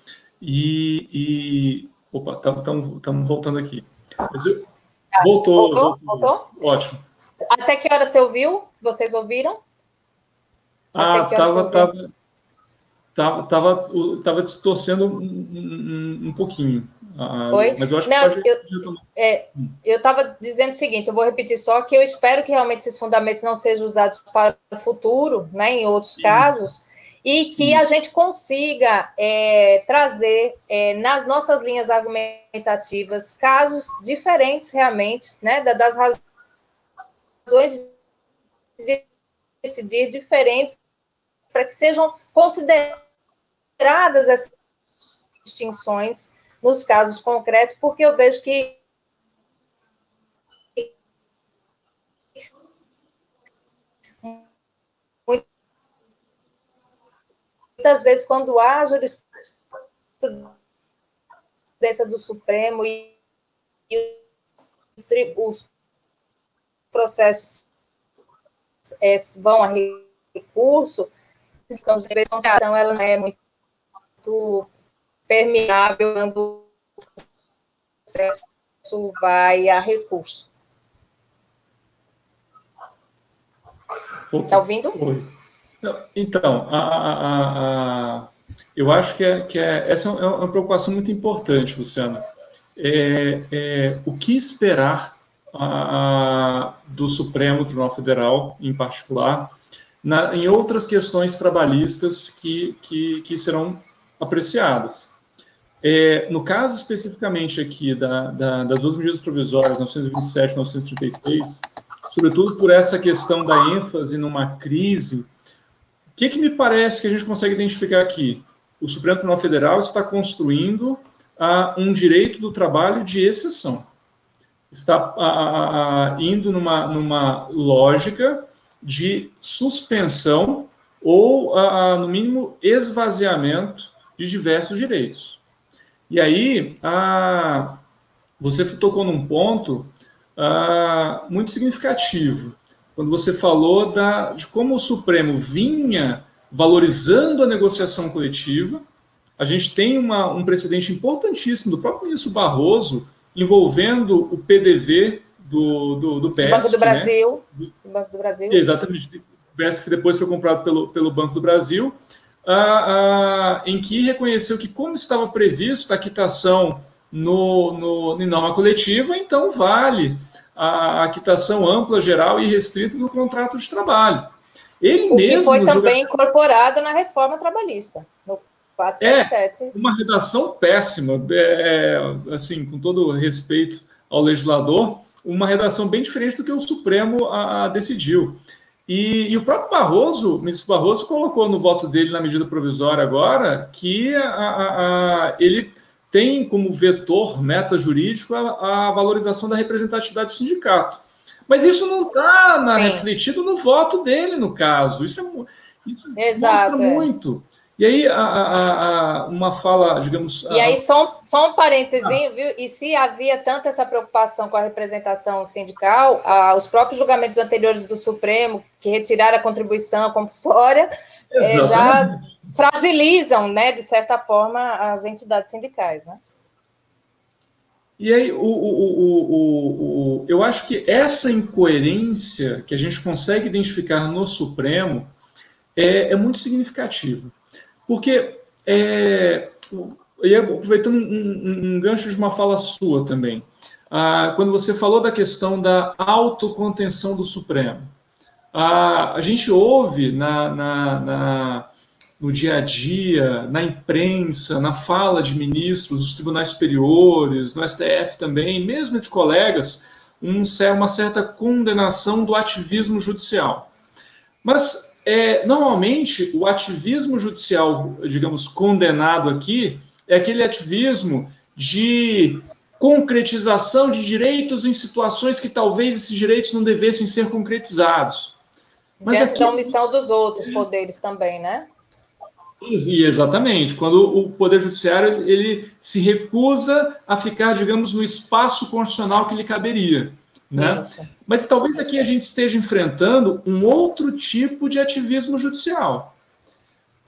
e. e opa, estamos voltando aqui. Eu, ah, voltou, voltou, voltou? Ótimo. Até que hora você ouviu? Vocês ouviram? Ah, estava tava, tava, tava, tava distorcendo um, um, um pouquinho. Ah, Foi? Mas eu acho Não, que pode... É, eu estava dizendo o seguinte, eu vou repetir só que eu espero que realmente esses fundamentos não sejam usados para o futuro, né, em outros Sim. casos, e que Sim. a gente consiga é, trazer é, nas nossas linhas argumentativas casos diferentes realmente, né, das razões de decidir diferentes para que sejam consideradas essas distinções nos casos concretos, porque eu vejo que muitas vezes quando há jurisprudência do Supremo e, os processos é, vão a recurso, investigação ela não é muito permeável quando o processo vai a recurso. Está ouvindo? Então, a, a, a, eu acho que, é, que é, essa é uma preocupação muito importante, Luciana. É, é, o que esperar do Supremo Tribunal Federal, em particular, na, em outras questões trabalhistas que, que, que serão apreciadas. É, no caso especificamente aqui da, da, das duas medidas provisórias, 927 e 936, sobretudo por essa questão da ênfase numa crise, o que, que me parece que a gente consegue identificar aqui? O Supremo Tribunal Federal está construindo uh, um direito do trabalho de exceção. Está uh, uh, indo numa, numa lógica de suspensão ou, no mínimo, esvaziamento de diversos direitos. E aí, a, você tocou num ponto a, muito significativo, quando você falou da, de como o Supremo vinha valorizando a negociação coletiva. A gente tem uma, um precedente importantíssimo do próprio ministro Barroso envolvendo o PDV do, do, do. Banco do né? Brasil. Né? Banco do Brasil. Exatamente. O que depois foi comprado pelo, pelo Banco do Brasil, ah, ah, em que reconheceu que, como estava prevista a quitação no, no, em norma coletiva, então vale a, a quitação ampla, geral e restrita do contrato de trabalho. Ele o mesmo que foi também incorporado na reforma trabalhista, no 477. É, uma redação péssima, é, assim, com todo respeito ao legislador, uma redação bem diferente do que o Supremo a, a decidiu. E, e, o próprio Barroso, o ministro Barroso, colocou no voto dele na medida provisória agora que a, a, ele tem como vetor meta jurídico a, valorização da representatividade do sindicato. Mas isso não está refletido no voto dele, no caso. Isso, é, isso Exato, mostra é. muito. E aí, a, a, a, uma fala, digamos. E aí, só, só um parênteses, ah. viu? E se havia tanta essa preocupação com a representação sindical, os próprios julgamentos anteriores do Supremo, que retiraram a contribuição compulsória, é, já fragilizam, né, de certa forma, as entidades sindicais, né? E aí, o, o, o, eu acho que essa incoerência que a gente consegue identificar no Supremo é, é muito significativa. Porque, é, e aproveitando um, um, gancho de uma fala sua também, ah, quando você falou da questão da autocontenção do Supremo, ah, a gente ouve na, na, na, no dia a dia, na imprensa, na fala de ministros dos tribunais superiores, no STF também, mesmo entre colegas, um, uma certa condenação do ativismo judicial. Mas é, normalmente, o ativismo judicial, digamos, condenado aqui, é aquele ativismo de concretização de direitos em situações que talvez esses direitos não devessem ser concretizados. Mas Diante aqui... da omissão dos outros poderes também, né? Exatamente, quando o Poder Judiciário ele se recusa a ficar, digamos, no espaço constitucional que lhe caberia. Né? Mas talvez aqui a gente esteja enfrentando um outro tipo de ativismo judicial.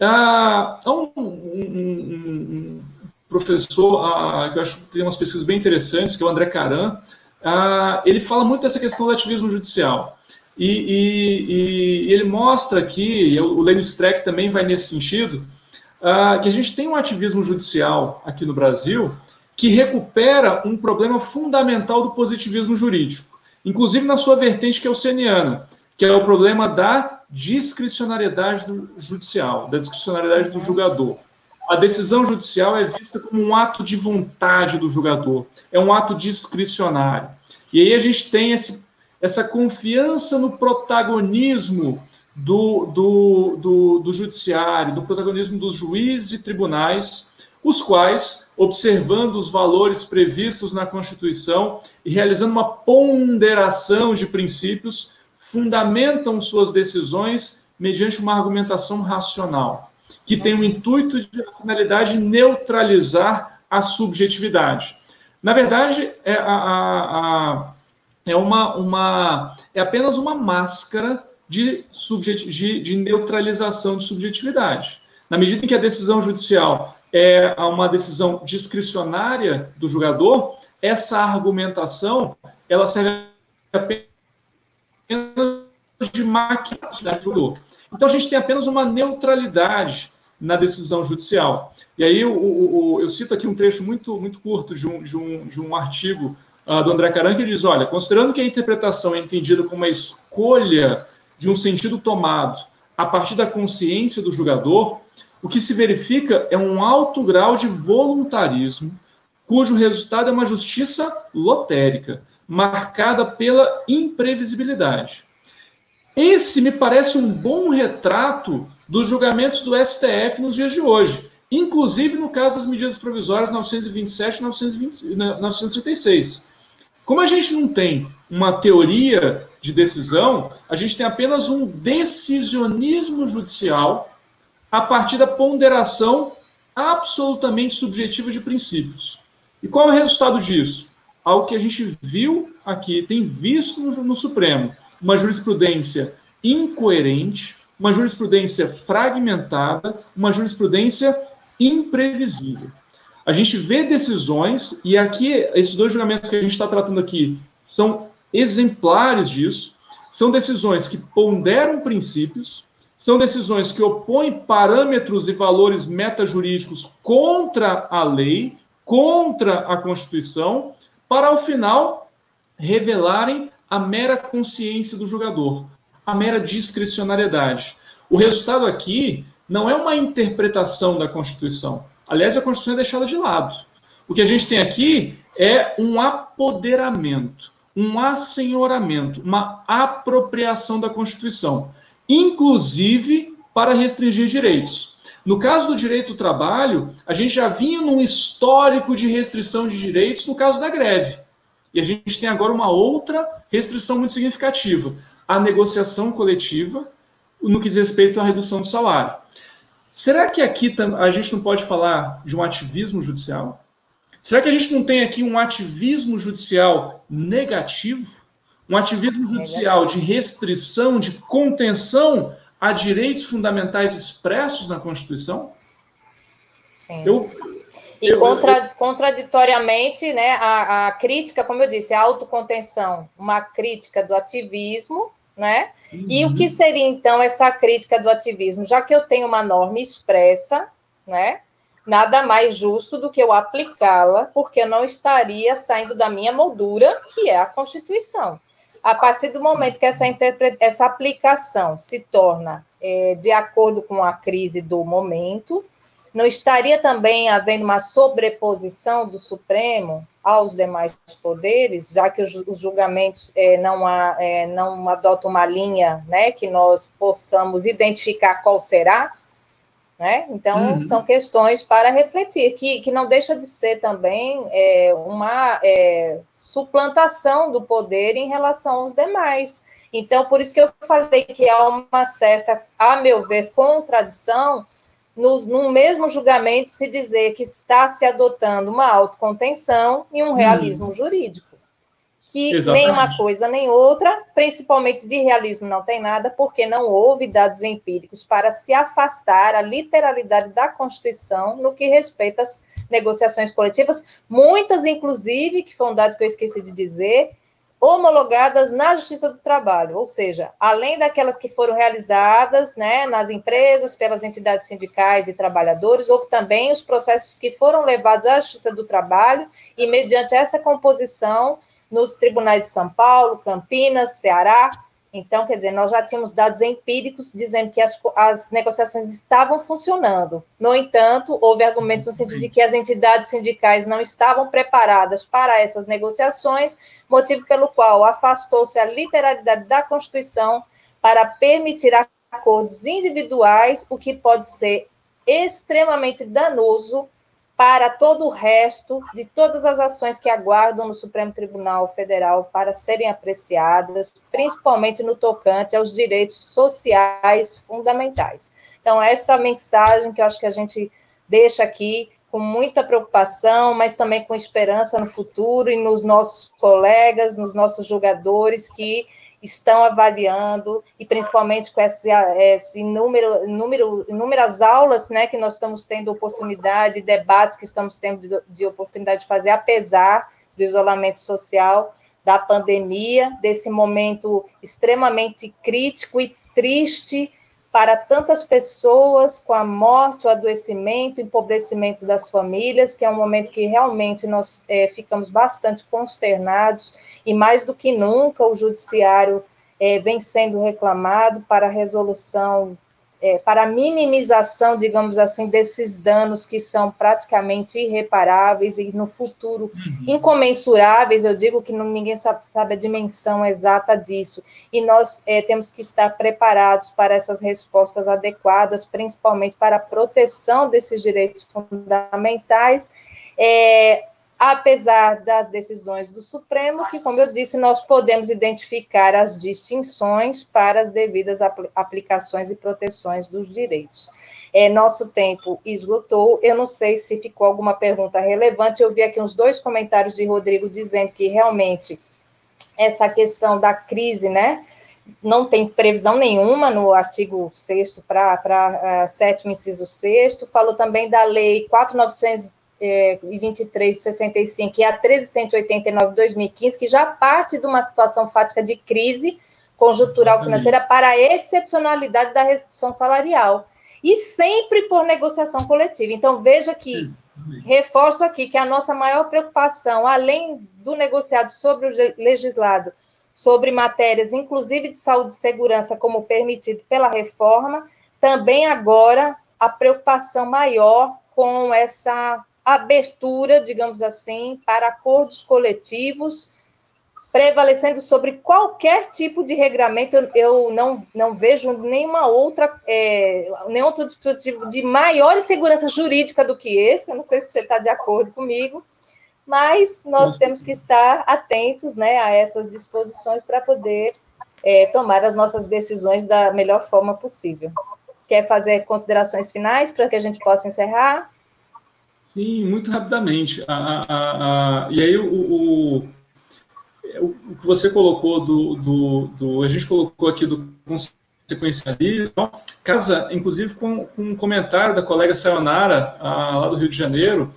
Ah, há um, um, um, professor, ah, que eu acho que tem umas pesquisas bem interessantes, que é o André Caran, ah, ele fala muito dessa questão do ativismo judicial. E, e, e ele mostra aqui, e o Lênin Streck também vai nesse sentido, ah, que a gente tem um ativismo judicial aqui no Brasil que recupera um problema fundamental do positivismo jurídico, inclusive na sua vertente que é o seniana, que é o problema da discricionariedade do judicial, da discricionariedade do julgador. A decisão judicial é vista como um ato de vontade do julgador, é um ato discricionário. E aí a gente tem esse, essa confiança no protagonismo do, do, do, do judiciário, do protagonismo dos juízes e tribunais, os quais, observando os valores previstos na Constituição e realizando uma ponderação de princípios, fundamentam suas decisões mediante uma argumentação racional, que tem o intuito de a finalidade de neutralizar a subjetividade. Na verdade, é, a, a, a, é, uma, uma, é apenas uma máscara de, subjet, de, de neutralização de subjetividade. Na medida em que a decisão judicial é uma decisão discricionária do julgador, essa argumentação ela serve apenas de maquiagem do julgador. Então a gente tem apenas uma neutralidade na decisão judicial. E aí eu, eu, eu cito aqui um trecho muito, muito curto de um, de um, de um artigo uh, do André Caran que diz: olha, considerando que a interpretação é entendida como uma escolha de um sentido tomado a partir da consciência do julgador, o que se verifica é um alto grau de voluntarismo, cujo resultado é uma justiça lotérica, marcada pela imprevisibilidade. Esse me parece um bom retrato dos julgamentos do STF nos dias de hoje, inclusive no caso das medidas provisórias 927 e 936. Como a gente não tem uma teoria de decisão, a gente tem apenas um decisionismo judicial a partir da ponderação absolutamente subjetiva de princípios. E qual é o resultado disso? ao que a gente viu aqui, tem visto no, no Supremo, uma jurisprudência incoerente, uma jurisprudência fragmentada, uma jurisprudência imprevisível. A gente vê decisões, e aqui, esses dois julgamentos que a gente está tratando aqui são exemplares disso, são decisões que ponderam princípios, são decisões que opõem parâmetros e valores metajurídicos contra a lei, contra a Constituição, para ao final revelarem a mera consciência do jogador, a mera discricionariedade. O resultado aqui não é uma interpretação da Constituição. Aliás, a Constituição é deixada de lado. O que a gente tem aqui é um apoderamento, um assenhoramento, uma apropriação da Constituição, inclusive para restringir direitos. No caso do direito do trabalho, a gente já vinha num histórico de restrição de direitos no caso da greve. E a gente tem agora uma outra restrição muito significativa: a negociação coletiva no que diz respeito à redução do salário. Será que aqui a gente não pode falar de um ativismo judicial? Será que a gente não tem aqui um ativismo judicial negativo? Um ativismo judicial de restrição, de contenção a direitos fundamentais expressos na Constituição? Sim. Eu, e contra, contraditoriamente, né, a, a, crítica, como eu disse, a autocontenção, uma crítica do ativismo, né? Uhum. E o que seria então essa crítica do ativismo? Já que eu tenho uma norma expressa, né? Nada mais justo do que eu aplicá-la, porque eu não estaria saindo da minha moldura, que é a Constituição a partir do momento que essa, essa aplicação se torna é, de acordo com a crise do momento, não estaria também havendo uma sobreposição do Supremo aos demais poderes, já que os, os julgamentos é, não, há, é, não adotam uma linha né, que nós possamos identificar qual será? Né? Então, uhum. são questões para refletir, que, que não deixa de ser também é, uma é, suplantação do poder em relação aos demais. Então, por isso que eu falei que há uma certa, a meu ver, contradição no, no mesmo julgamento se dizer que está se adotando uma autocontenção e um uhum. realismo hum. jurídico que Exatamente. nem uma coisa nem outra, principalmente de realismo não tem nada, porque não houve dados empíricos para se afastar a literalidade da Constituição no que respeita às negociações coletivas, muitas, inclusive, que foi um dado que eu esqueci de dizer, homologadas na Justiça do Trabalho, ou seja, além daquelas que foram realizadas né, nas empresas, pelas entidades sindicais e trabalhadores, houve também os processos que foram levados à Justiça do Trabalho, e mediante essa composição nos tribunais de São Paulo, Campinas, Ceará. Então, quer dizer, nós já tínhamos dados empíricos dizendo que as, as negociações estavam funcionando. No entanto, houve argumentos no sentido de que as entidades sindicais não estavam preparadas para essas negociações, motivo pelo qual afastou-se a literalidade da Constituição para permitir acordos individuais, o que pode ser extremamente danoso para todo o resto de todas as ações que aguardam no Supremo Tribunal Federal para serem apreciadas, principalmente no tocante aos direitos sociais fundamentais. Então, essa mensagem que eu acho que a gente deixa aqui com muita preocupação, mas também com esperança no futuro e nos nossos colegas, nos nossos jogadores que estão avaliando, e principalmente com esse, esse número, número, inúmeras aulas né, que nós estamos tendo oportunidade, debates que estamos tendo de, de oportunidade de fazer, apesar do isolamento social, da pandemia, desse momento extremamente crítico e triste para tantas pessoas com a morte, o adoecimento, o empobrecimento das famílias, que é um momento que realmente nós é, ficamos bastante consternados, e mais do que nunca o judiciário é, vem sendo reclamado para a resolução é, para minimização, digamos assim, desses danos que são praticamente irreparáveis e no futuro uhum. incomensuráveis. Eu digo que não, ninguém sabe, sabe, a dimensão exata disso. E nós é, temos que estar preparados para essas respostas adequadas, principalmente para a proteção desses direitos fundamentais. É, apesar das decisões do Supremo, que, como eu disse, nós podemos identificar as distinções para as devidas aplicações e proteções dos direitos. É, nosso tempo esgotou. Eu não sei se ficou alguma pergunta relevante. Eu vi aqui uns dois comentários de Rodrigo dizendo que realmente essa questão da crise, né? Não tem previsão nenhuma no artigo 6 para uh, sétimo inciso 6 falou também da lei 4900 é, e 2365 e a 1389 de 2015, que já parte de uma situação fática de crise conjuntural financeira para a excepcionalidade da redução salarial. E sempre por negociação coletiva. Então, veja que, reforço aqui, que a nossa maior preocupação, além do negociado sobre o legislado, sobre matérias, inclusive de saúde e segurança, como permitido pela reforma, também agora a preocupação maior com essa abertura, digamos assim, para acordos coletivos, prevalecendo sobre qualquer tipo de regramento. Eu, eu não, não vejo nenhuma outra, é, nenhum outro dispositivo de maior segurança jurídica do que esse. Eu não sei se você está de acordo comigo, mas nós temos que estar atentos né, a essas disposições para poder é, tomar as nossas decisões da melhor forma possível. Quer fazer considerações finais para que a gente possa encerrar? Sim, muito rapidamente. A, a, a, e aí, o, o, o, que você colocou do, do, do, A gente colocou aqui do consequencialismo, casa, inclusive, com, com um comentário da colega Sayonara, lá do Rio de Janeiro,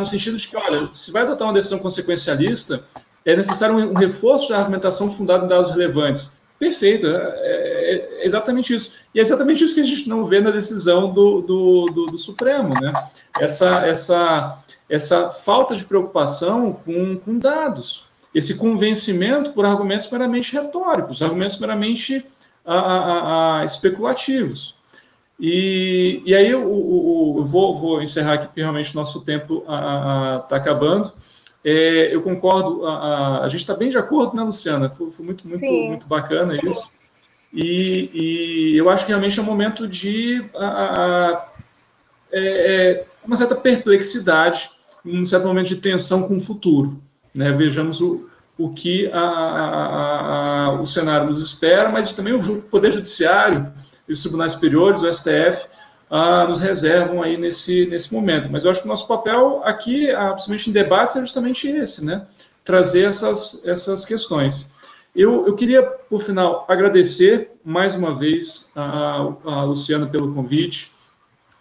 no sentido de que, olha, se vai adotar uma decisão consequencialista, é necessário um, um reforço da argumentação fundada em dados relevantes. Perfeito, é, é, é, exatamente isso. E é exatamente isso que a gente não vê na decisão do, do, do, do Supremo, né? Essa, essa, essa falta de preocupação com, com dados, esse convencimento por argumentos meramente retóricos, argumentos meramente a, a, a, especulativos. E, e aí eu, eu, eu vou, vou, encerrar aqui, porque realmente nosso tempo está acabando. É, eu concordo, a, a, a gente está bem de acordo, né, Luciana? Foi, foi muito, muito, muito bacana Sim. isso. E, e, eu acho que realmente é um momento de a, é, é, uma certa perplexidade, um certo momento de tensão com o futuro. Né? Vejamos o, o que a, o cenário nos espera, mas também o Poder Judiciário e os tribunais superiores, o STF, ah, nos reservam aí nesse, nesse momento. Mas eu acho que o nosso papel aqui, ah, principalmente em debates, é justamente esse, né? Trazer essas, essas questões. Eu, eu queria, por final, agradecer mais uma vez a, a Luciana pelo convite,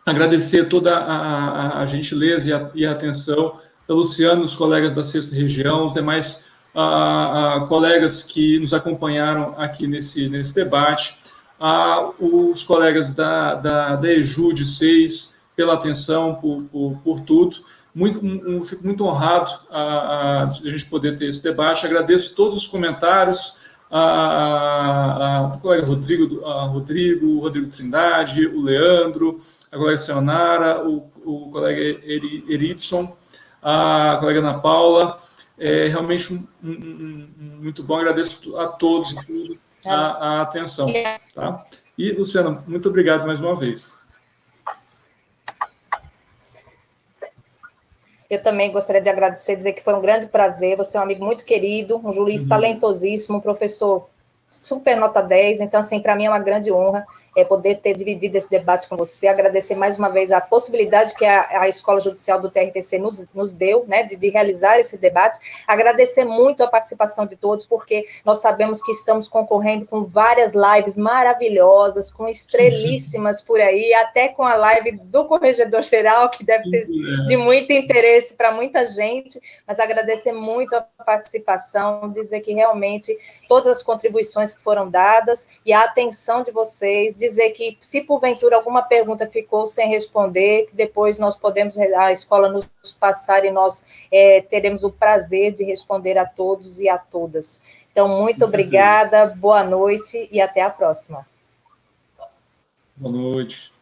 agradecer toda a, a, a gentileza e a, e a, atenção da Luciano, os colegas da sexta região, os demais colegas que nos acompanharam aqui nesse, nesse debate a os colegas da, da, da EJUD 6 pela atenção, por, por, por tudo. Muito, um, fico muito honrado a, a, gente poder ter esse debate. Agradeço todos os comentários, a, a, colega Rodrigo, a Rodrigo, Rodrigo Trindade, o Leandro, a colega Sayonara, o, o colega Eri, a colega Ana Paula. É realmente um, um, um, muito bom. Agradeço a todos a, a atenção. Tá? E, Luciana, muito obrigado mais uma vez. Eu também gostaria de agradecer, dizer que foi um grande prazer. Você é um amigo muito querido, um juiz uhum. talentosíssimo, um professor super nota 10, então, assim, para mim é uma grande honra é, poder ter dividido esse debate com você, agradecer mais uma vez a possibilidade que a, a Escola Judicial do TRTC nos, nos deu, né, de, de, realizar esse debate, agradecer muito a participação de todos, porque nós sabemos que estamos concorrendo com várias lives maravilhosas, com estrelíssimas por aí, até com a live do Corregedor Geral, que deve ter de muito interesse para muita gente, mas agradecer muito a participação, dizer que realmente todas as contribuições que foram dadas e a atenção de vocês, dizer que se porventura alguma pergunta ficou sem responder, que depois nós podemos, a escola nos passar e nós é, teremos o prazer de responder a todos e a todas. Então, muito obrigada, boa noite e até a próxima. Boa noite.